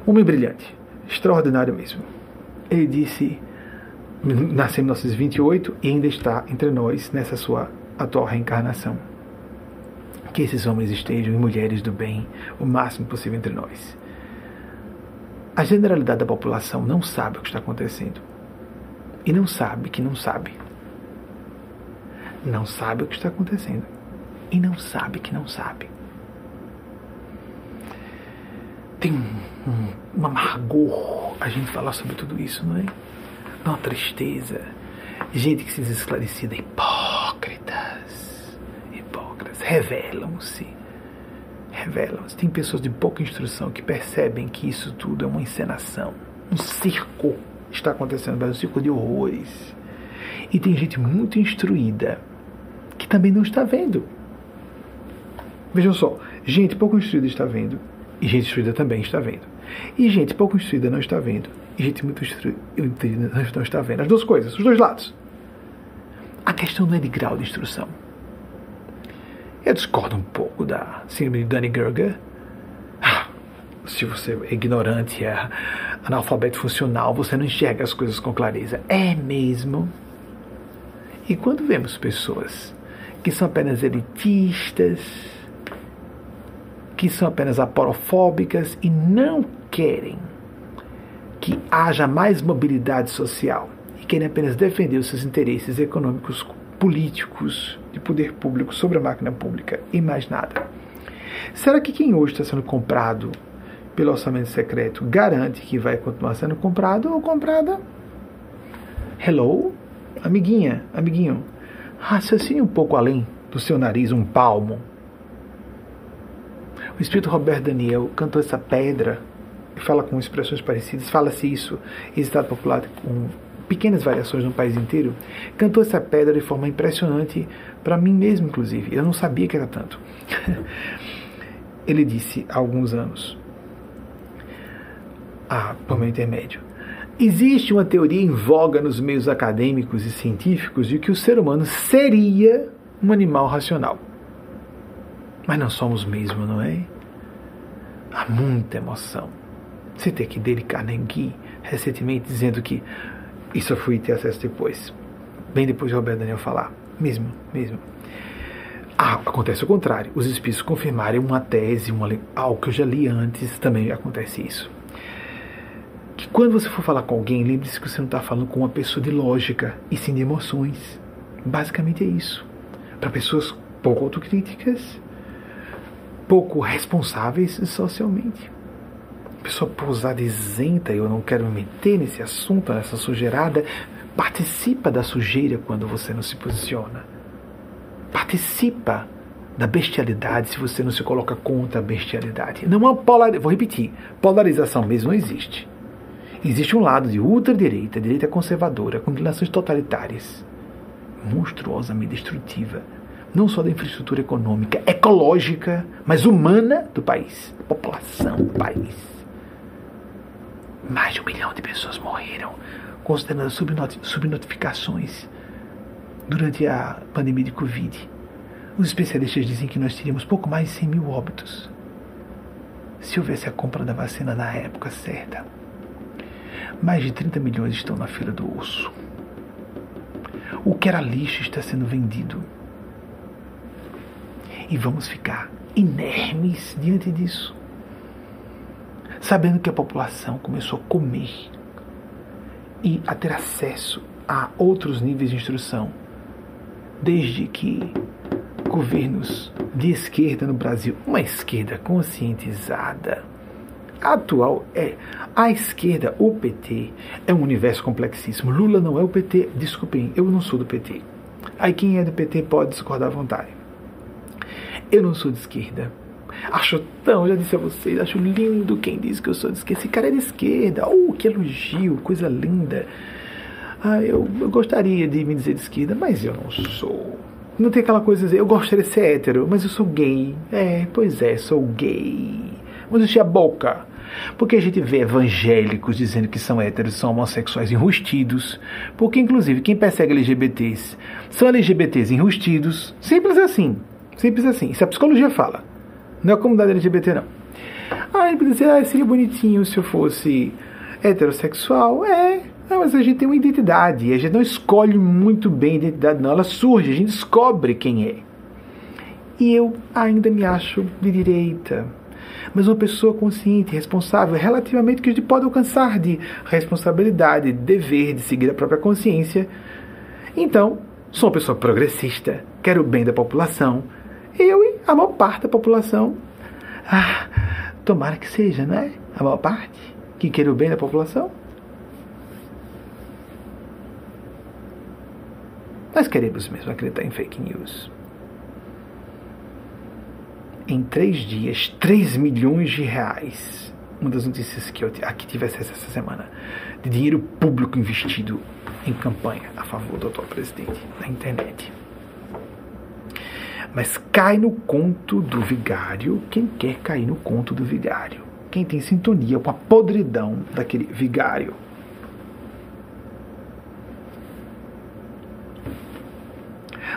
S1: homem brilhante, extraordinário mesmo. Ele disse, nasceu em 1928 e ainda está entre nós nessa sua atual reencarnação. Que esses homens estejam e mulheres do bem o máximo possível entre nós. A generalidade da população não sabe o que está acontecendo. E não sabe que não sabe. Não sabe o que está acontecendo. E não sabe que não sabe. Tem um, um, amargor a gente falar sobre tudo isso, não é? Uma tristeza. Gente que se diz esclarecida, hipócritas. Hipócritas. Revelam-se. Revelam-se. Tem pessoas de pouca instrução que percebem que isso tudo é uma encenação. Um circo está acontecendo no um circo de horrores. E tem gente muito instruída que também não está vendo. Vejam só, gente pouco instruída está vendo e gente instruída também está vendo. E gente pouco instruída não está vendo. E gente muito instruída não está vendo. As duas coisas, os dois lados. A questão não é de grau de instrução. Eu discordo um pouco da síndrome de Dunning-Kruger. Ah, se você é ignorante, é analfabeto funcional, você não enxerga as coisas com clareza. É mesmo. E quando vemos pessoas que são apenas elitistas, que são apenas aporofóbicas e não querem que haja mais mobilidade social e querem apenas defender os seus interesses econômicos, políticos, de poder público sobre a máquina pública e mais nada. Será que quem hoje está sendo comprado pelo orçamento secreto garante que vai continuar sendo comprado ou comprada? Hello? Amiguinha, amiguinho, raciocine um pouco além do seu nariz, um palmo, o espírito Roberto Daniel cantou essa pedra e fala com expressões parecidas, fala-se isso em estado popular com pequenas variações no país inteiro, cantou essa pedra de forma impressionante para mim mesmo, inclusive. Eu não sabia que era tanto. Ele disse há alguns anos, ah, por meu intermédio, existe uma teoria em voga nos meios acadêmicos e científicos de que o ser humano seria um animal racional. Mas não somos mesmo, não é? Há muita emoção. Tem que Dale Carnegie recentemente dizendo que isso eu fui ter acesso depois, bem depois de Roberto Daniel falar, mesmo, mesmo. Ah, acontece o contrário. Os espíritos confirmarem uma tese, uma, algo que eu já li antes, também acontece isso. Que quando você for falar com alguém, lembre-se que você não está falando com uma pessoa de lógica, e sim de emoções. Basicamente é isso. Para pessoas pouco autocríticas, pouco responsáveis socialmente. Pessoa pousada isenta, eu não quero me meter nesse assunto, nessa sujeirada. Participa da sujeira quando você não se posiciona. Participa da bestialidade se você não se coloca contra a bestialidade. Não há polarização, vou repetir, polarização mesmo não existe. Existe um lado de ultradireita, direita conservadora, com inclinações totalitárias, monstruosamente destrutiva, não só da infraestrutura econômica, ecológica, mas humana do país, da população do país. Mais de um milhão de pessoas morreram, considerando subnotificações durante a pandemia de Covid. Os especialistas dizem que nós teríamos pouco mais de 100 mil óbitos se houvesse a compra da vacina na época certa. Mais de 30 milhões estão na fila do osso. O que era lixo está sendo vendido e vamos ficar inermes diante disso. Sabendo que a população começou a comer e a ter acesso a outros níveis de instrução, desde que governos de esquerda no Brasil, uma esquerda conscientizada, atual é a esquerda, o PT, é um universo complexíssimo. Lula não é o PT, desculpem, eu não sou do PT. Aí quem é do PT pode discordar à vontade. Eu não sou de esquerda. Acho tão, já disse a vocês, acho lindo quem diz que eu sou de esquerda. Esse cara é de esquerda. Oh, que elogio, coisa linda. Ah, eu, eu gostaria de me dizer de esquerda, mas eu não sou. Não tem aquela coisa de dizer, eu gostaria de ser hétero, mas eu sou gay. É, pois é, sou gay. Vamos encher a boca. Porque a gente vê evangélicos dizendo que são héteros, são homossexuais enrustidos. Porque, inclusive, quem persegue LGBTs são LGBTs enrustidos. Simples assim. Simples assim. Isso a psicologia fala. Não é a comunidade LGBT, não. Ah, ele pode dizer, ah, seria bonitinho se eu fosse heterossexual. É, mas a gente tem uma identidade. A gente não escolhe muito bem a identidade, não. Ela surge, a gente descobre quem é. E eu ainda me acho de direita mas uma pessoa consciente, responsável, relativamente que a gente pode alcançar de responsabilidade, de dever, de seguir a própria consciência. Então, sou uma pessoa progressista, quero o bem da população. Eu e a maior parte da população. Ah, tomara que seja, não é? A maior parte que quer o bem da população. Nós queremos mesmo acreditar em fake news em três dias 3 milhões de reais. Uma das notícias que eu aqui tive acesso essa semana, de dinheiro público investido em campanha a favor do atual presidente na internet. Mas cai no conto do vigário quem quer cair no conto do vigário. Quem tem sintonia com a podridão daquele vigário.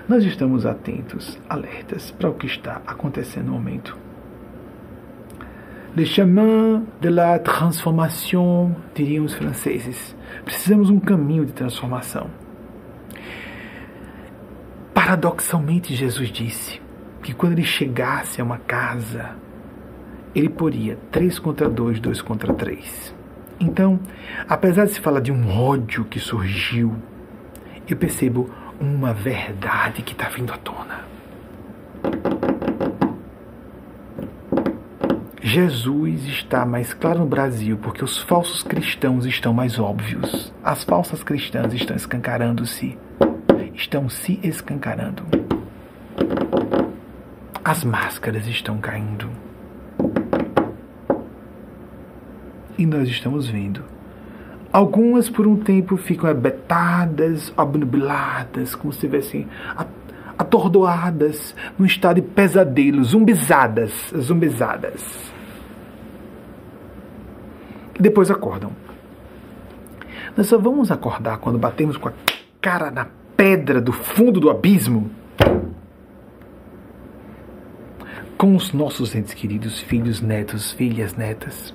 S1: nós estamos atentos, alertas para o que está acontecendo no momento. Le chemin de la transformation, diriam os franceses. Precisamos um caminho de transformação. Paradoxalmente, Jesus disse que quando ele chegasse a uma casa, ele poria três contra dois, dois contra três. Então, apesar de se falar de um ódio que surgiu, eu percebo uma verdade que está vindo à tona. Jesus está mais claro no Brasil porque os falsos cristãos estão mais óbvios. As falsas cristãs estão escancarando-se. Estão se escancarando. As máscaras estão caindo. E nós estamos vendo Algumas por um tempo ficam abetadas, obnubiladas, como se estivessem atordoadas, num estado de pesadelo, zumbizadas, zumbizadas. E depois acordam. Nós só vamos acordar quando batemos com a cara na pedra do fundo do abismo com os nossos entes queridos, filhos, netos, filhas, netas.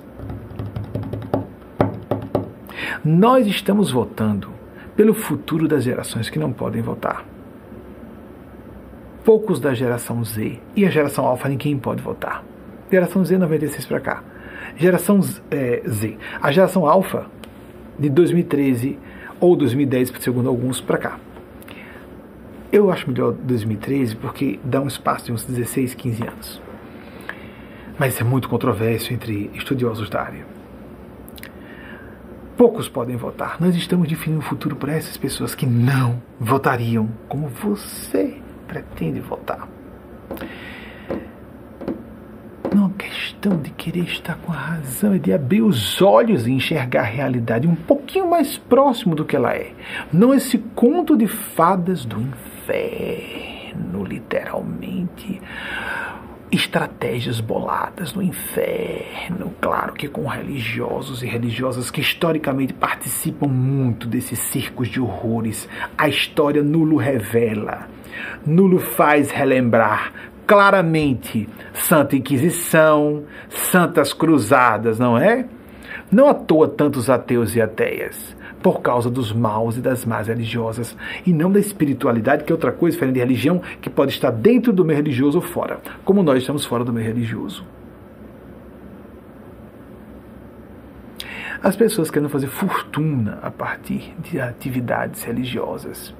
S1: Nós estamos votando pelo futuro das gerações que não podem votar. Poucos da geração Z e a geração Alpha ninguém pode votar. Geração Z 96 para cá. Geração é, Z. A geração Alpha de 2013 ou 2010, segundo alguns, para cá. Eu acho melhor 2013 porque dá um espaço de uns 16, 15 anos. Mas é muito controverso entre estudiosos da área. Poucos podem votar. Nós estamos definindo o futuro para essas pessoas que não votariam como você pretende votar. Não é questão de querer estar com a razão, é de abrir os olhos e enxergar a realidade um pouquinho mais próximo do que ela é. Não esse conto de fadas do inferno, literalmente estratégias boladas no inferno, claro que com religiosos e religiosas que historicamente participam muito desses circos de horrores. A história nulo revela, nulo faz relembrar claramente Santa Inquisição, Santas Cruzadas, não é? Não à toa tantos ateus e ateias por causa dos maus e das más religiosas, e não da espiritualidade, que é outra coisa diferente de religião, que pode estar dentro do meio religioso ou fora, como nós estamos fora do meio religioso. As pessoas querem fazer fortuna a partir de atividades religiosas.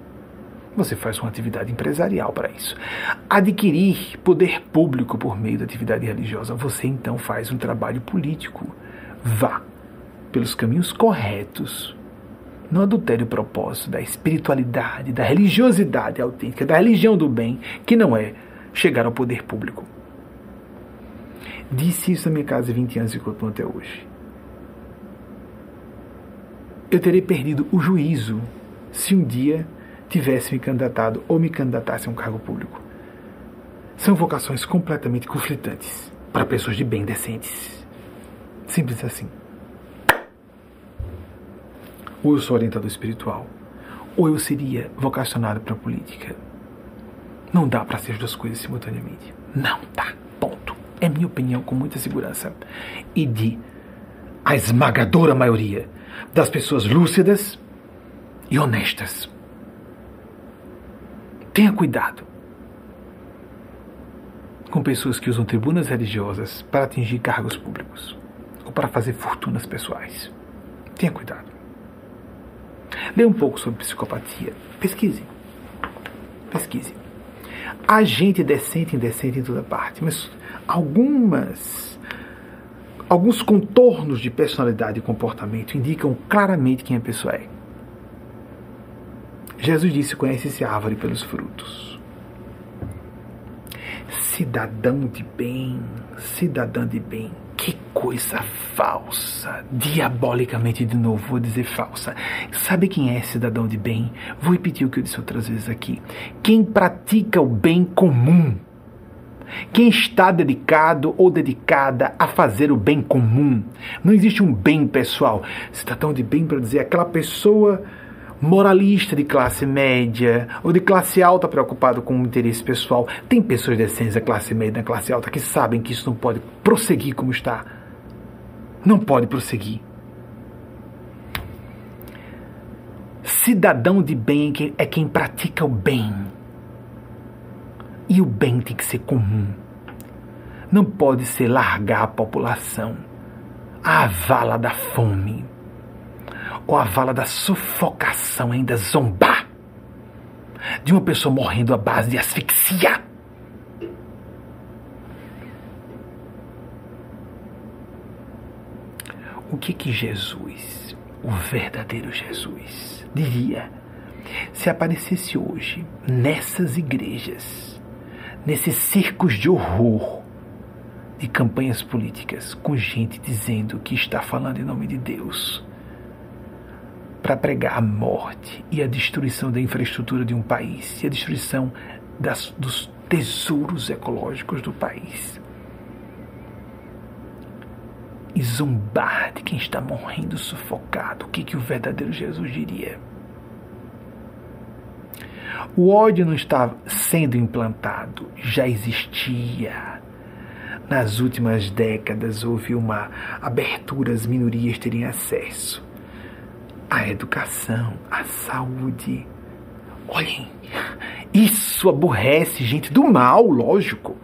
S1: Você faz uma atividade empresarial para isso. Adquirir poder público por meio da atividade religiosa, você então faz um trabalho político vá pelos caminhos corretos, não adultere o propósito da espiritualidade, da religiosidade autêntica, da religião do bem, que não é chegar ao poder público. Disse isso na minha casa há 20 anos e continuo até hoje. Eu terei perdido o juízo se um dia tivesse me candidatado ou me candidatasse a um cargo público. São vocações completamente conflitantes para pessoas de bem decentes. Simples assim. Ou eu sou orientador espiritual, ou eu seria vocacionado para a política. Não dá para ser as duas coisas simultaneamente. Não dá. Ponto. É minha opinião com muita segurança. E de a esmagadora maioria das pessoas lúcidas e honestas. Tenha cuidado com pessoas que usam tribunas religiosas para atingir cargos públicos ou para fazer fortunas pessoais. Tenha cuidado. Leia um pouco sobre psicopatia. Pesquise. Pesquise. Há gente decente e indecente em toda parte, mas algumas alguns contornos de personalidade e comportamento indicam claramente quem a pessoa é. Jesus disse: Conhece-se a árvore pelos frutos. Cidadão de bem, cidadã de bem, que coisa falsa, diabolicamente de novo, vou dizer falsa. Sabe quem é cidadão de bem? Vou repetir o que eu disse outras vezes aqui. Quem pratica o bem comum. Quem está dedicado ou dedicada a fazer o bem comum. Não existe um bem pessoal. Cidadão de bem para dizer aquela pessoa moralista de classe média ou de classe alta preocupado com o interesse pessoal. Tem pessoas decentes da classe média, da classe alta, que sabem que isso não pode prosseguir como está. Não pode prosseguir. Cidadão de bem é quem pratica o bem. E o bem tem que ser comum. Não pode ser largar a população à vala da fome ou a vala da sufocação, ainda zombar de uma pessoa morrendo à base de asfixia. O que que Jesus, o verdadeiro Jesus, diria se aparecesse hoje nessas igrejas, nesses circos de horror de campanhas políticas, com gente dizendo que está falando em nome de Deus, para pregar a morte e a destruição da infraestrutura de um país e a destruição das, dos tesouros ecológicos do país. E zombar de quem está morrendo sufocado. O que, que o verdadeiro Jesus diria? O ódio não está sendo implantado, já existia. Nas últimas décadas houve uma abertura, as minorias terem acesso a educação, a saúde. Olhem, isso aborrece gente do mal, lógico.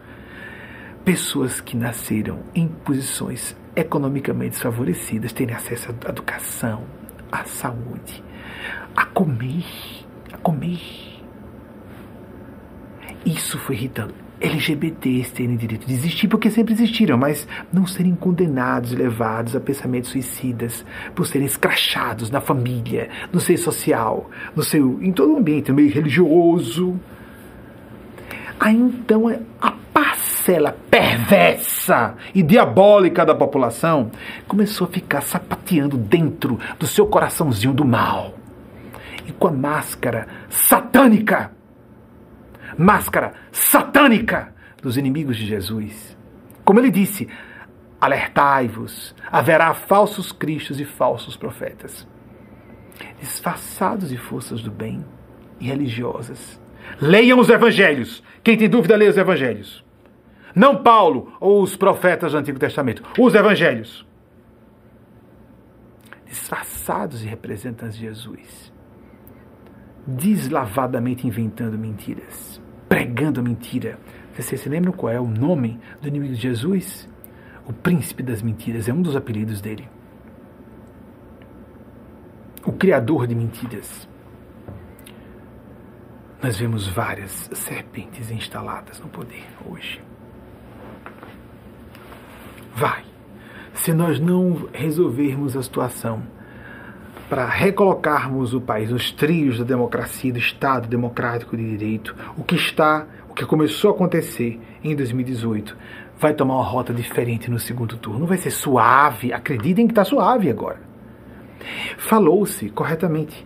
S1: Pessoas que nasceram em posições economicamente favorecidas terem acesso à educação, à saúde, a comer, a comer. Isso foi irritando. LGBTs terem direito de existir, porque sempre existiram, mas não serem condenados e levados a pensamentos suicidas por serem escrachados na família, no seio social, no seu, em todo o ambiente, no meio religioso. Aí então a parcela perversa e diabólica da população começou a ficar sapateando dentro do seu coraçãozinho do mal. E com a máscara satânica máscara satânica dos inimigos de Jesus. Como ele disse, alertai-vos, haverá falsos cristos e falsos profetas, disfarçados de forças do bem e religiosas. Leiam os evangelhos. Quem tem dúvida, leia os evangelhos. Não Paulo ou os profetas do Antigo Testamento, os evangelhos. Disfarçados de representantes de Jesus, deslavadamente inventando mentiras pregando mentira. Vocês se lembram qual é o nome do inimigo de Jesus? O príncipe das mentiras é um dos apelidos dele. O criador de mentiras. Nós vemos várias serpentes instaladas no poder hoje. Vai, se nós não resolvermos a situação para recolocarmos o país nos trios da democracia, do Estado democrático de direito, o que está, o que começou a acontecer em 2018, vai tomar uma rota diferente no segundo turno. Não vai ser suave, acreditem que está suave agora. Falou-se corretamente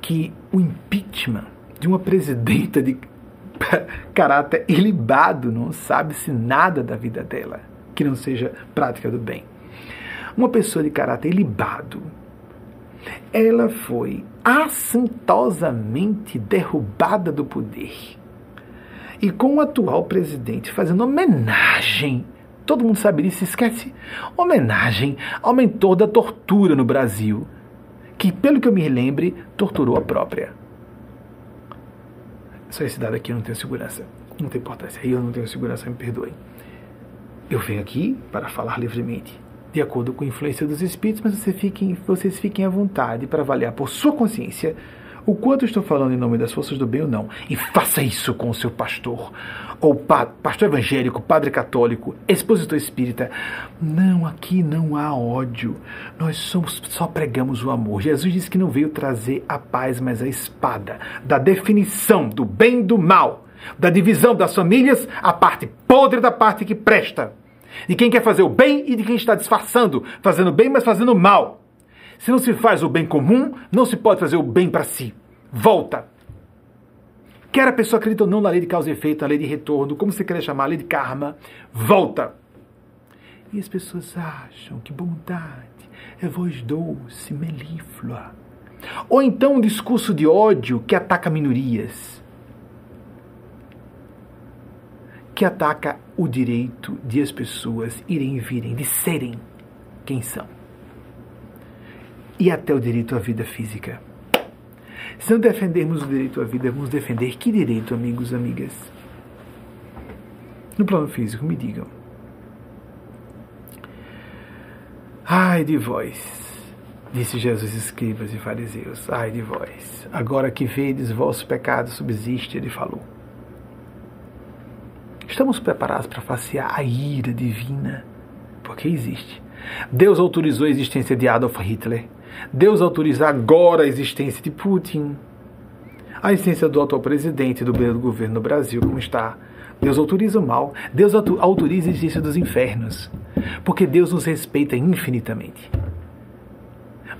S1: que o impeachment de uma presidenta de caráter ilibado, não sabe-se nada da vida dela, que não seja prática do bem. Uma pessoa de caráter ilibado, ela foi assintosamente derrubada do poder. E com o atual presidente fazendo homenagem, todo mundo sabe disso, esquece, homenagem ao mentor da tortura no Brasil, que, pelo que eu me lembre, torturou a própria. Só esse dado aqui eu não tenho segurança. Não tem importância. Eu não tenho segurança, me perdoem. Eu venho aqui para falar livremente de acordo com a influência dos espíritos, mas você fiquem, vocês fiquem à vontade para avaliar por sua consciência o quanto estou falando em nome das forças do bem ou não. E faça isso com o seu pastor, ou pa pastor evangélico, padre católico, expositor espírita. Não, aqui não há ódio. Nós somos, só pregamos o amor. Jesus disse que não veio trazer a paz, mas a espada da definição do bem e do mal, da divisão das famílias, a parte podre da parte que presta de quem quer fazer o bem e de quem está disfarçando, fazendo bem, mas fazendo mal. Se não se faz o bem comum, não se pode fazer o bem para si. Volta. Quer a pessoa acredite ou não na lei de causa e efeito, na lei de retorno, como você querer chamar, a lei de karma, volta. E as pessoas acham que bondade é voz doce, melíflua. Ou então um discurso de ódio que ataca minorias que ataca o direito de as pessoas irem e virem, de serem quem são. E até o direito à vida física. Se não defendermos o direito à vida, vamos defender que direito, amigos, amigas? No plano físico, me digam. Ai de vós, disse Jesus, escribas e fariseus, ai de vós, agora que vedes vosso pecado subsiste, ele falou. Estamos preparados para facear a ira divina? Porque existe. Deus autorizou a existência de Adolf Hitler. Deus autoriza agora a existência de Putin. A existência do atual presidente do governo do Brasil, como está. Deus autoriza o mal. Deus autoriza a existência dos infernos. Porque Deus nos respeita infinitamente.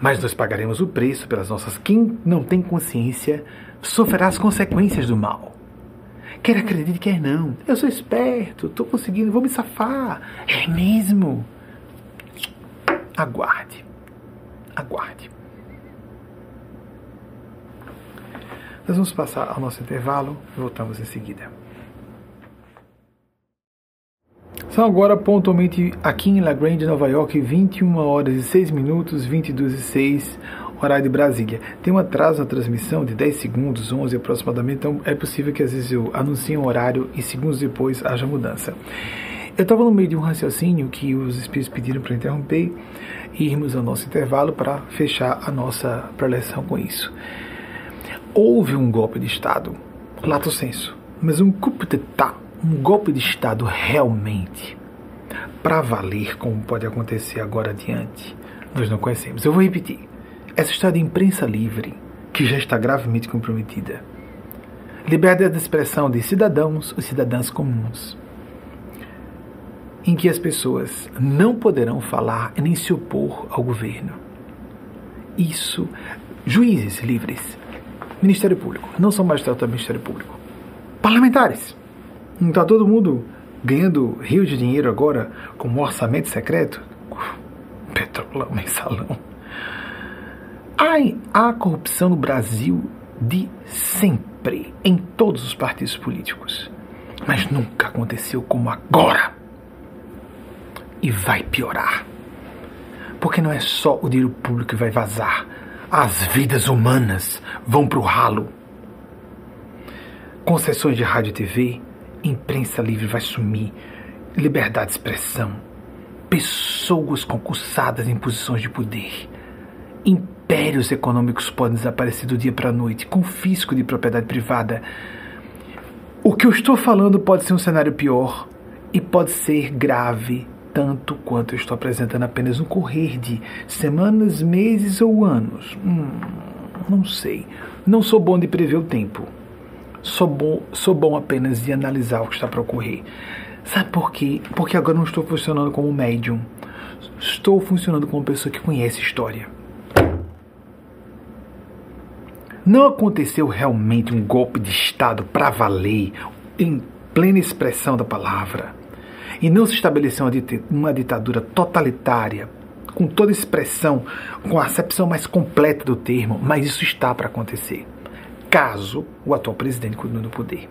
S1: Mas nós pagaremos o preço pelas nossas. Quem não tem consciência sofrerá as consequências do mal. Quer acredite, quer não. Eu sou esperto, estou conseguindo, vou me safar. É mesmo. Aguarde. Aguarde. Nós vamos passar ao nosso intervalo e voltamos em seguida. São agora pontualmente aqui em La Grande, Nova York, 21 horas e 6 minutos, 22 e 6 horário de Brasília. Tem um atraso na transmissão de 10 segundos, 11 aproximadamente, então é possível que às vezes eu anuncie um horário e segundos depois haja mudança. Eu estava no meio de um raciocínio que os espíritos pediram para interromper e irmos ao nosso intervalo para fechar a nossa preleção com isso. Houve um golpe de Estado, lato senso, mas um coup d'etat, um golpe de Estado realmente, para valer como pode acontecer agora adiante, nós não conhecemos. Eu vou repetir essa história de imprensa livre, que já está gravemente comprometida. Liberdade de expressão de cidadãos e cidadãs comuns, em que as pessoas não poderão falar nem se opor ao governo. Isso, juízes livres, Ministério Público, não são magistrados do Ministério Público, parlamentares. Não está todo mundo ganhando rio de dinheiro agora com um orçamento secreto? Petrolão, mensalão. Há, há corrupção no Brasil de sempre, em todos os partidos políticos. Mas nunca aconteceu como agora. E vai piorar. Porque não é só o dinheiro público que vai vazar, as vidas humanas vão para o ralo. Concessões de rádio e TV, imprensa livre vai sumir, liberdade de expressão, pessoas concursadas em posições de poder, impérios econômicos podem desaparecer do dia para a noite, confisco de propriedade privada. O que eu estou falando pode ser um cenário pior e pode ser grave tanto quanto eu estou apresentando apenas no correr de semanas, meses ou anos? Hum, não sei. Não sou bom de prever o tempo. Sou bom, sou bom apenas de analisar o que está para ocorrer. Sabe por quê? Porque agora não estou funcionando como médium. Estou funcionando como pessoa que conhece história. Não aconteceu realmente um golpe de Estado para valer, em plena expressão da palavra. E não se estabeleceu uma ditadura totalitária, com toda expressão, com a acepção mais completa do termo, mas isso está para acontecer, caso o atual presidente continue no poder.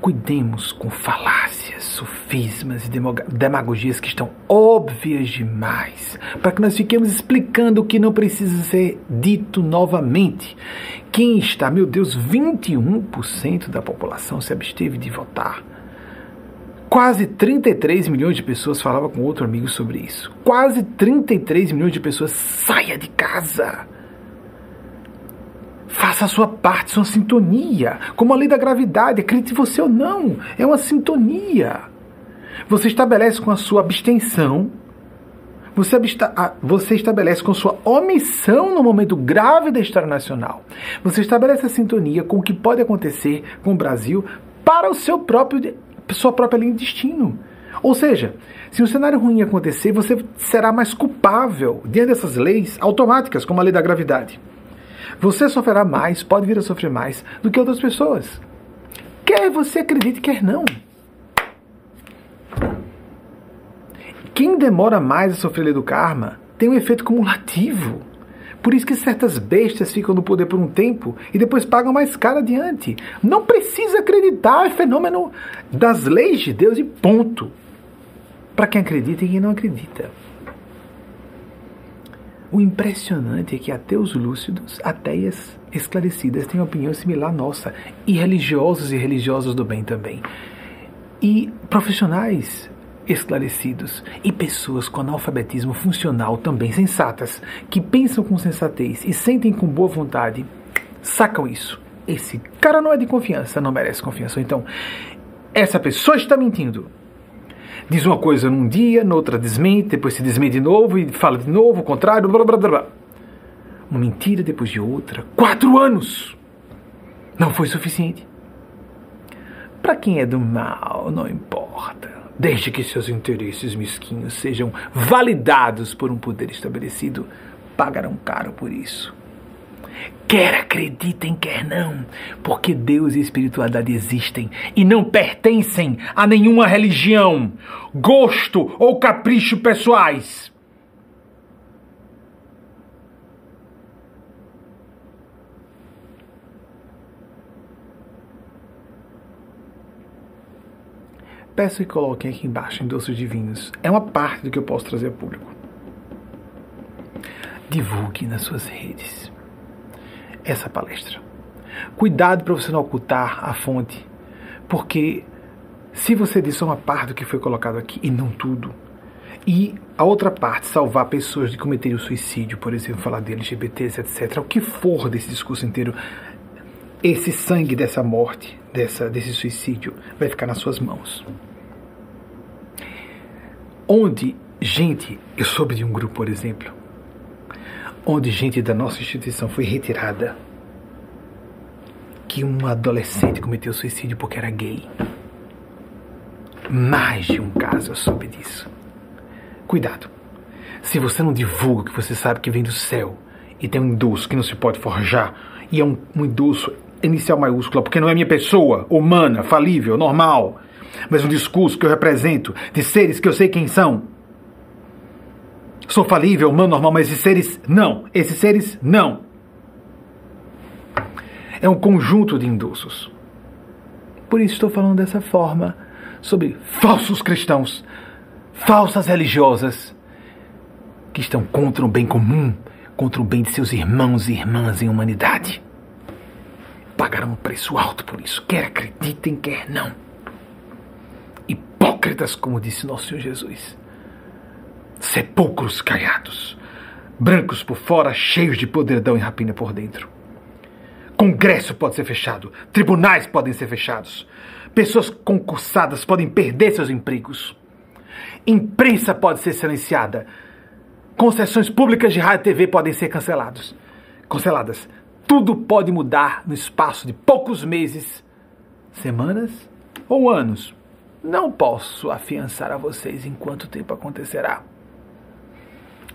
S1: Cuidemos com falácias, sofismas e demagogias que estão óbvias demais, para que nós fiquemos explicando o que não precisa ser dito novamente. Quem está, meu Deus, 21% da população se absteve de votar. Quase 33 milhões de pessoas falavam com outro amigo sobre isso. Quase 33 milhões de pessoas saia de casa. Faça a sua parte, sua sintonia. Como a lei da gravidade, acredite você ou não, é uma sintonia. Você estabelece com a sua abstenção, você, você estabelece com sua omissão no momento grave da história nacional. Você estabelece a sintonia com o que pode acontecer com o Brasil para o seu próprio, sua própria linha de destino. Ou seja, se um cenário ruim acontecer, você será mais culpável diante dessas leis automáticas, como a lei da gravidade. Você sofrerá mais, pode vir a sofrer mais do que outras pessoas. Quer você acredite, quer não. Quem demora mais a sofrer do karma tem um efeito cumulativo. Por isso que certas bestas ficam no poder por um tempo e depois pagam mais caro adiante. Não precisa acreditar, é fenômeno das leis de Deus e ponto. Para quem acredita e quem não acredita. O impressionante é que ateus lúcidos, ateias esclarecidas têm opinião similar à nossa, e religiosos e religiosas do bem também. E profissionais esclarecidos e pessoas com analfabetismo funcional também sensatas, que pensam com sensatez e sentem com boa vontade, sacam isso. Esse cara não é de confiança, não merece confiança. Então, essa pessoa está mentindo diz uma coisa num dia, noutra desmente, depois se desmente de novo e fala de novo, o contrário, blá blá blá blá. Uma mentira depois de outra. Quatro anos! Não foi suficiente. Para quem é do mal, não importa. Desde que seus interesses mesquinhos sejam validados por um poder estabelecido, pagarão caro por isso. Quer acreditem, quer não, porque Deus e espiritualidade existem e não pertencem a nenhuma religião, gosto ou capricho pessoais. Peço que coloquem aqui embaixo em doces divinos. É uma parte do que eu posso trazer ao público. Divulgue nas suas redes essa palestra. Cuidado para você não ocultar a fonte, porque se você disser uma parte do que foi colocado aqui e não tudo, e a outra parte, salvar pessoas de cometerem o suicídio, por exemplo, falar de LGBTs, etc., o que for desse discurso inteiro, esse sangue dessa morte, dessa, desse suicídio, vai ficar nas suas mãos. Onde gente, eu soube de um grupo, por exemplo, onde gente da nossa instituição foi retirada, que um adolescente cometeu suicídio porque era gay. Mais de um caso eu soube disso. Cuidado. Se você não divulga que você sabe que vem do céu e tem um endosso que não se pode forjar, e é um, um endosso inicial maiúscula, porque não é minha pessoa, humana, falível, normal, mas um discurso que eu represento de seres que eu sei quem são, Sou falível, humano, normal, mas esses seres não. Esses seres não. É um conjunto de indulsos. Por isso estou falando dessa forma sobre falsos cristãos, falsas religiosas, que estão contra o bem comum, contra o bem de seus irmãos e irmãs em humanidade. Pagarão um preço alto por isso, quer acreditem, quer não. Hipócritas, como disse nosso Senhor Jesus sepulcros caiados, brancos por fora, cheios de podridão e rapina por dentro. Congresso pode ser fechado, tribunais podem ser fechados, pessoas concursadas podem perder seus empregos, imprensa pode ser silenciada, concessões públicas de rádio e TV podem ser cancelados, canceladas. Tudo pode mudar no espaço de poucos meses, semanas ou anos. Não posso afiançar a vocês em quanto tempo acontecerá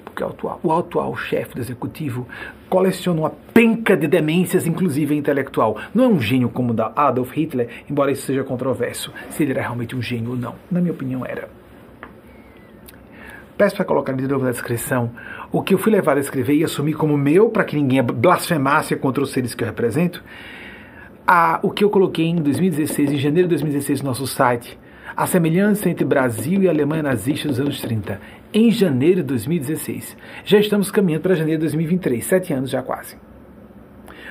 S1: porque o atual, o atual chefe do executivo coleciona uma penca de demências, inclusive intelectual. Não é um gênio como o da Adolf Hitler, embora isso seja controverso, se ele era realmente um gênio ou não. Na minha opinião, era. Peço para colocar de novo na descrição o que eu fui levado a escrever e assumir como meu, para que ninguém blasfemasse contra os seres que eu represento. A, o que eu coloquei em 2016, em janeiro de 2016, no nosso site, a semelhança entre Brasil e Alemanha nazista dos anos 30 em janeiro de 2016. Já estamos caminhando para janeiro de 2023, sete anos já quase.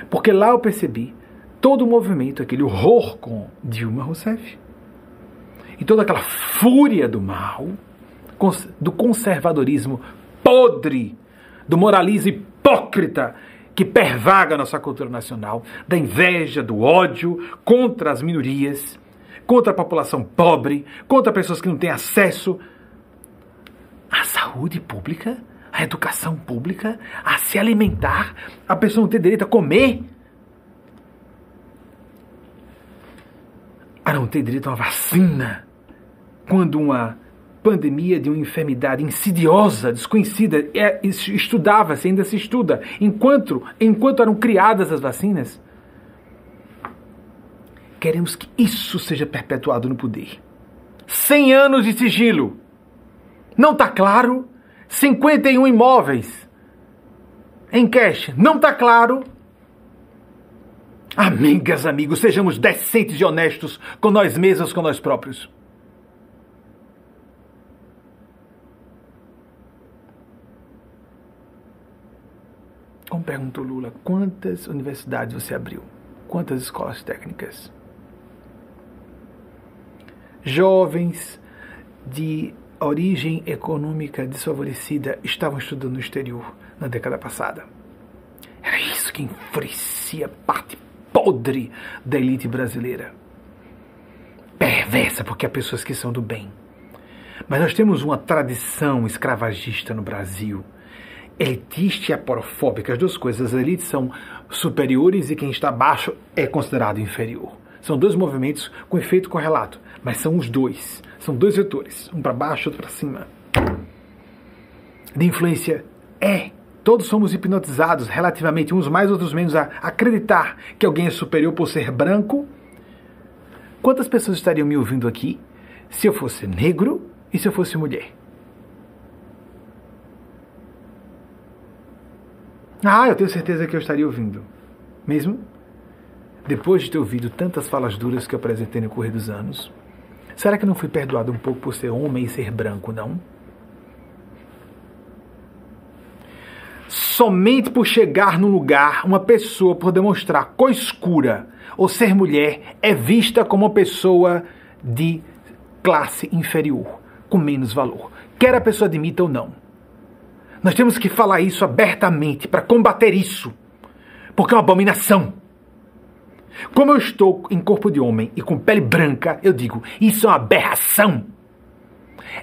S1: Porque lá eu percebi todo o movimento, aquele horror com Dilma Rousseff e toda aquela fúria do mal, do conservadorismo podre, do moralismo hipócrita que pervaga a nossa cultura nacional, da inveja, do ódio contra as minorias, contra a população pobre, contra pessoas que não têm acesso a saúde pública, a educação pública, a se alimentar, a pessoa não ter direito a comer, a não ter direito a uma vacina, quando uma pandemia de uma enfermidade insidiosa, desconhecida, é, estudava-se, ainda se estuda, enquanto, enquanto eram criadas as vacinas. Queremos que isso seja perpetuado no poder. 100 anos de sigilo. Não está claro. 51 imóveis em cash. Não está claro. Amigas, amigos, sejamos decentes e honestos com nós mesmos, com nós próprios. Como perguntou Lula, quantas universidades você abriu? Quantas escolas técnicas? Jovens de origem econômica desfavorecida estavam estudando no exterior na década passada. Era isso que enfurecia parte podre da elite brasileira. Perversa, porque há pessoas que são do bem. Mas nós temos uma tradição escravagista no Brasil. Elitista e aporofóbica, as duas coisas. As elites são superiores e quem está abaixo é considerado inferior. São dois movimentos com efeito correlato, mas são os dois. São dois vetores, um para baixo, outro para cima. De influência é. Todos somos hipnotizados relativamente, uns mais, outros menos, a acreditar que alguém é superior por ser branco. Quantas pessoas estariam me ouvindo aqui se eu fosse negro e se eu fosse mulher? Ah, eu tenho certeza que eu estaria ouvindo. Mesmo depois de ter ouvido tantas falas duras que eu apresentei no correr dos anos. Será que não fui perdoado um pouco por ser homem e ser branco, não? Somente por chegar num lugar, uma pessoa, por demonstrar cor escura ou ser mulher, é vista como uma pessoa de classe inferior, com menos valor. Quer a pessoa admita ou não. Nós temos que falar isso abertamente para combater isso, porque é uma abominação. Como eu estou em corpo de homem e com pele branca, eu digo, isso é uma aberração.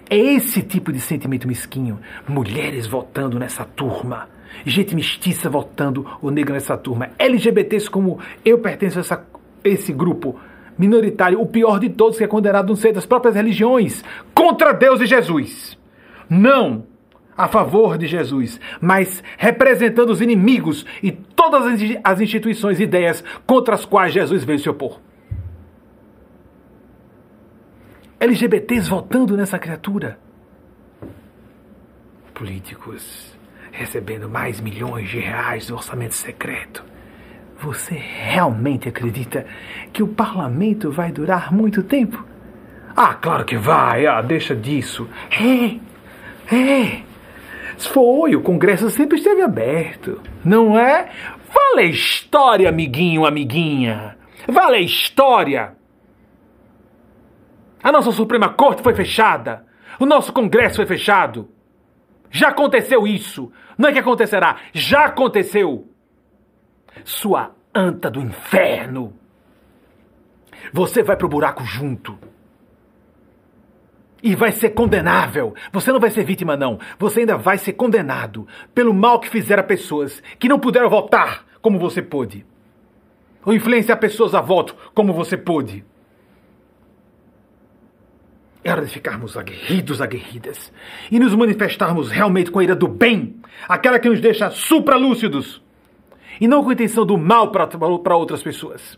S1: É esse tipo de sentimento mesquinho. Mulheres votando nessa turma. Gente mestiça votando o negro nessa turma. LGBTs como eu pertenço a essa, esse grupo minoritário, o pior de todos, que é condenado no seio das próprias religiões, contra Deus e Jesus. Não a favor de Jesus, mas representando os inimigos e todas as instituições e ideias contra as quais Jesus veio se opor. LGBTs votando nessa criatura. Políticos recebendo mais milhões de reais do orçamento secreto. Você realmente acredita que o parlamento vai durar muito tempo? Ah, claro que vai. Ah, deixa disso. É, é. Foi, o Congresso sempre esteve aberto, não é? Vale a história, amiguinho, amiguinha. Vale a história. A nossa Suprema Corte foi fechada. O nosso Congresso foi fechado. Já aconteceu isso. Não é que acontecerá, já aconteceu. Sua anta do inferno. Você vai pro buraco junto. E vai ser condenável. Você não vai ser vítima, não. Você ainda vai ser condenado pelo mal que fizeram a pessoas que não puderam votar como você pôde. Ou influenciar pessoas a voto como você pôde. É hora de ficarmos aguerridos, aguerridas, e nos manifestarmos realmente com a ira do bem, aquela que nos deixa supralúcidos, e não com a intenção do mal para outras pessoas.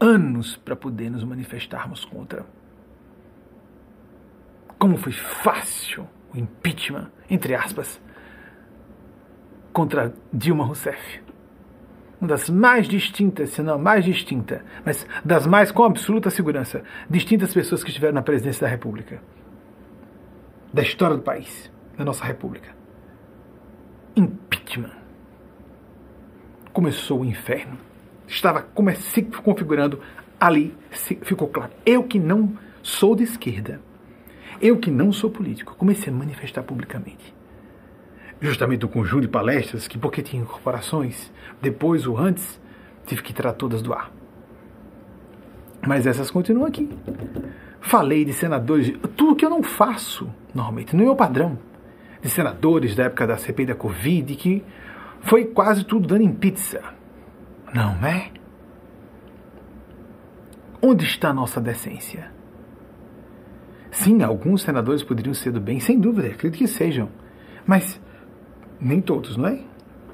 S1: Anos para poder nos manifestarmos contra. Como foi fácil o impeachment, entre aspas, contra Dilma Rousseff uma das mais distintas, se não mais distinta, mas das mais com absoluta segurança, distintas pessoas que estiveram na presidência da República, da história do país, da nossa República. Impeachment. Começou o inferno. Estava se configurando ali, ficou claro. Eu que não sou de esquerda, eu que não sou político, comecei a manifestar publicamente justamente o conjunto de palestras, que porque tinha incorporações, depois ou antes, tive que tirar todas do ar. Mas essas continuam aqui. Falei de senadores, tudo que eu não faço normalmente, no meu padrão, de senadores da época da CPI da Covid, que foi quase tudo dando em pizza. Não é? Onde está a nossa decência? Sim, alguns senadores poderiam ser do bem, sem dúvida, acredito que sejam. Mas nem todos, não é?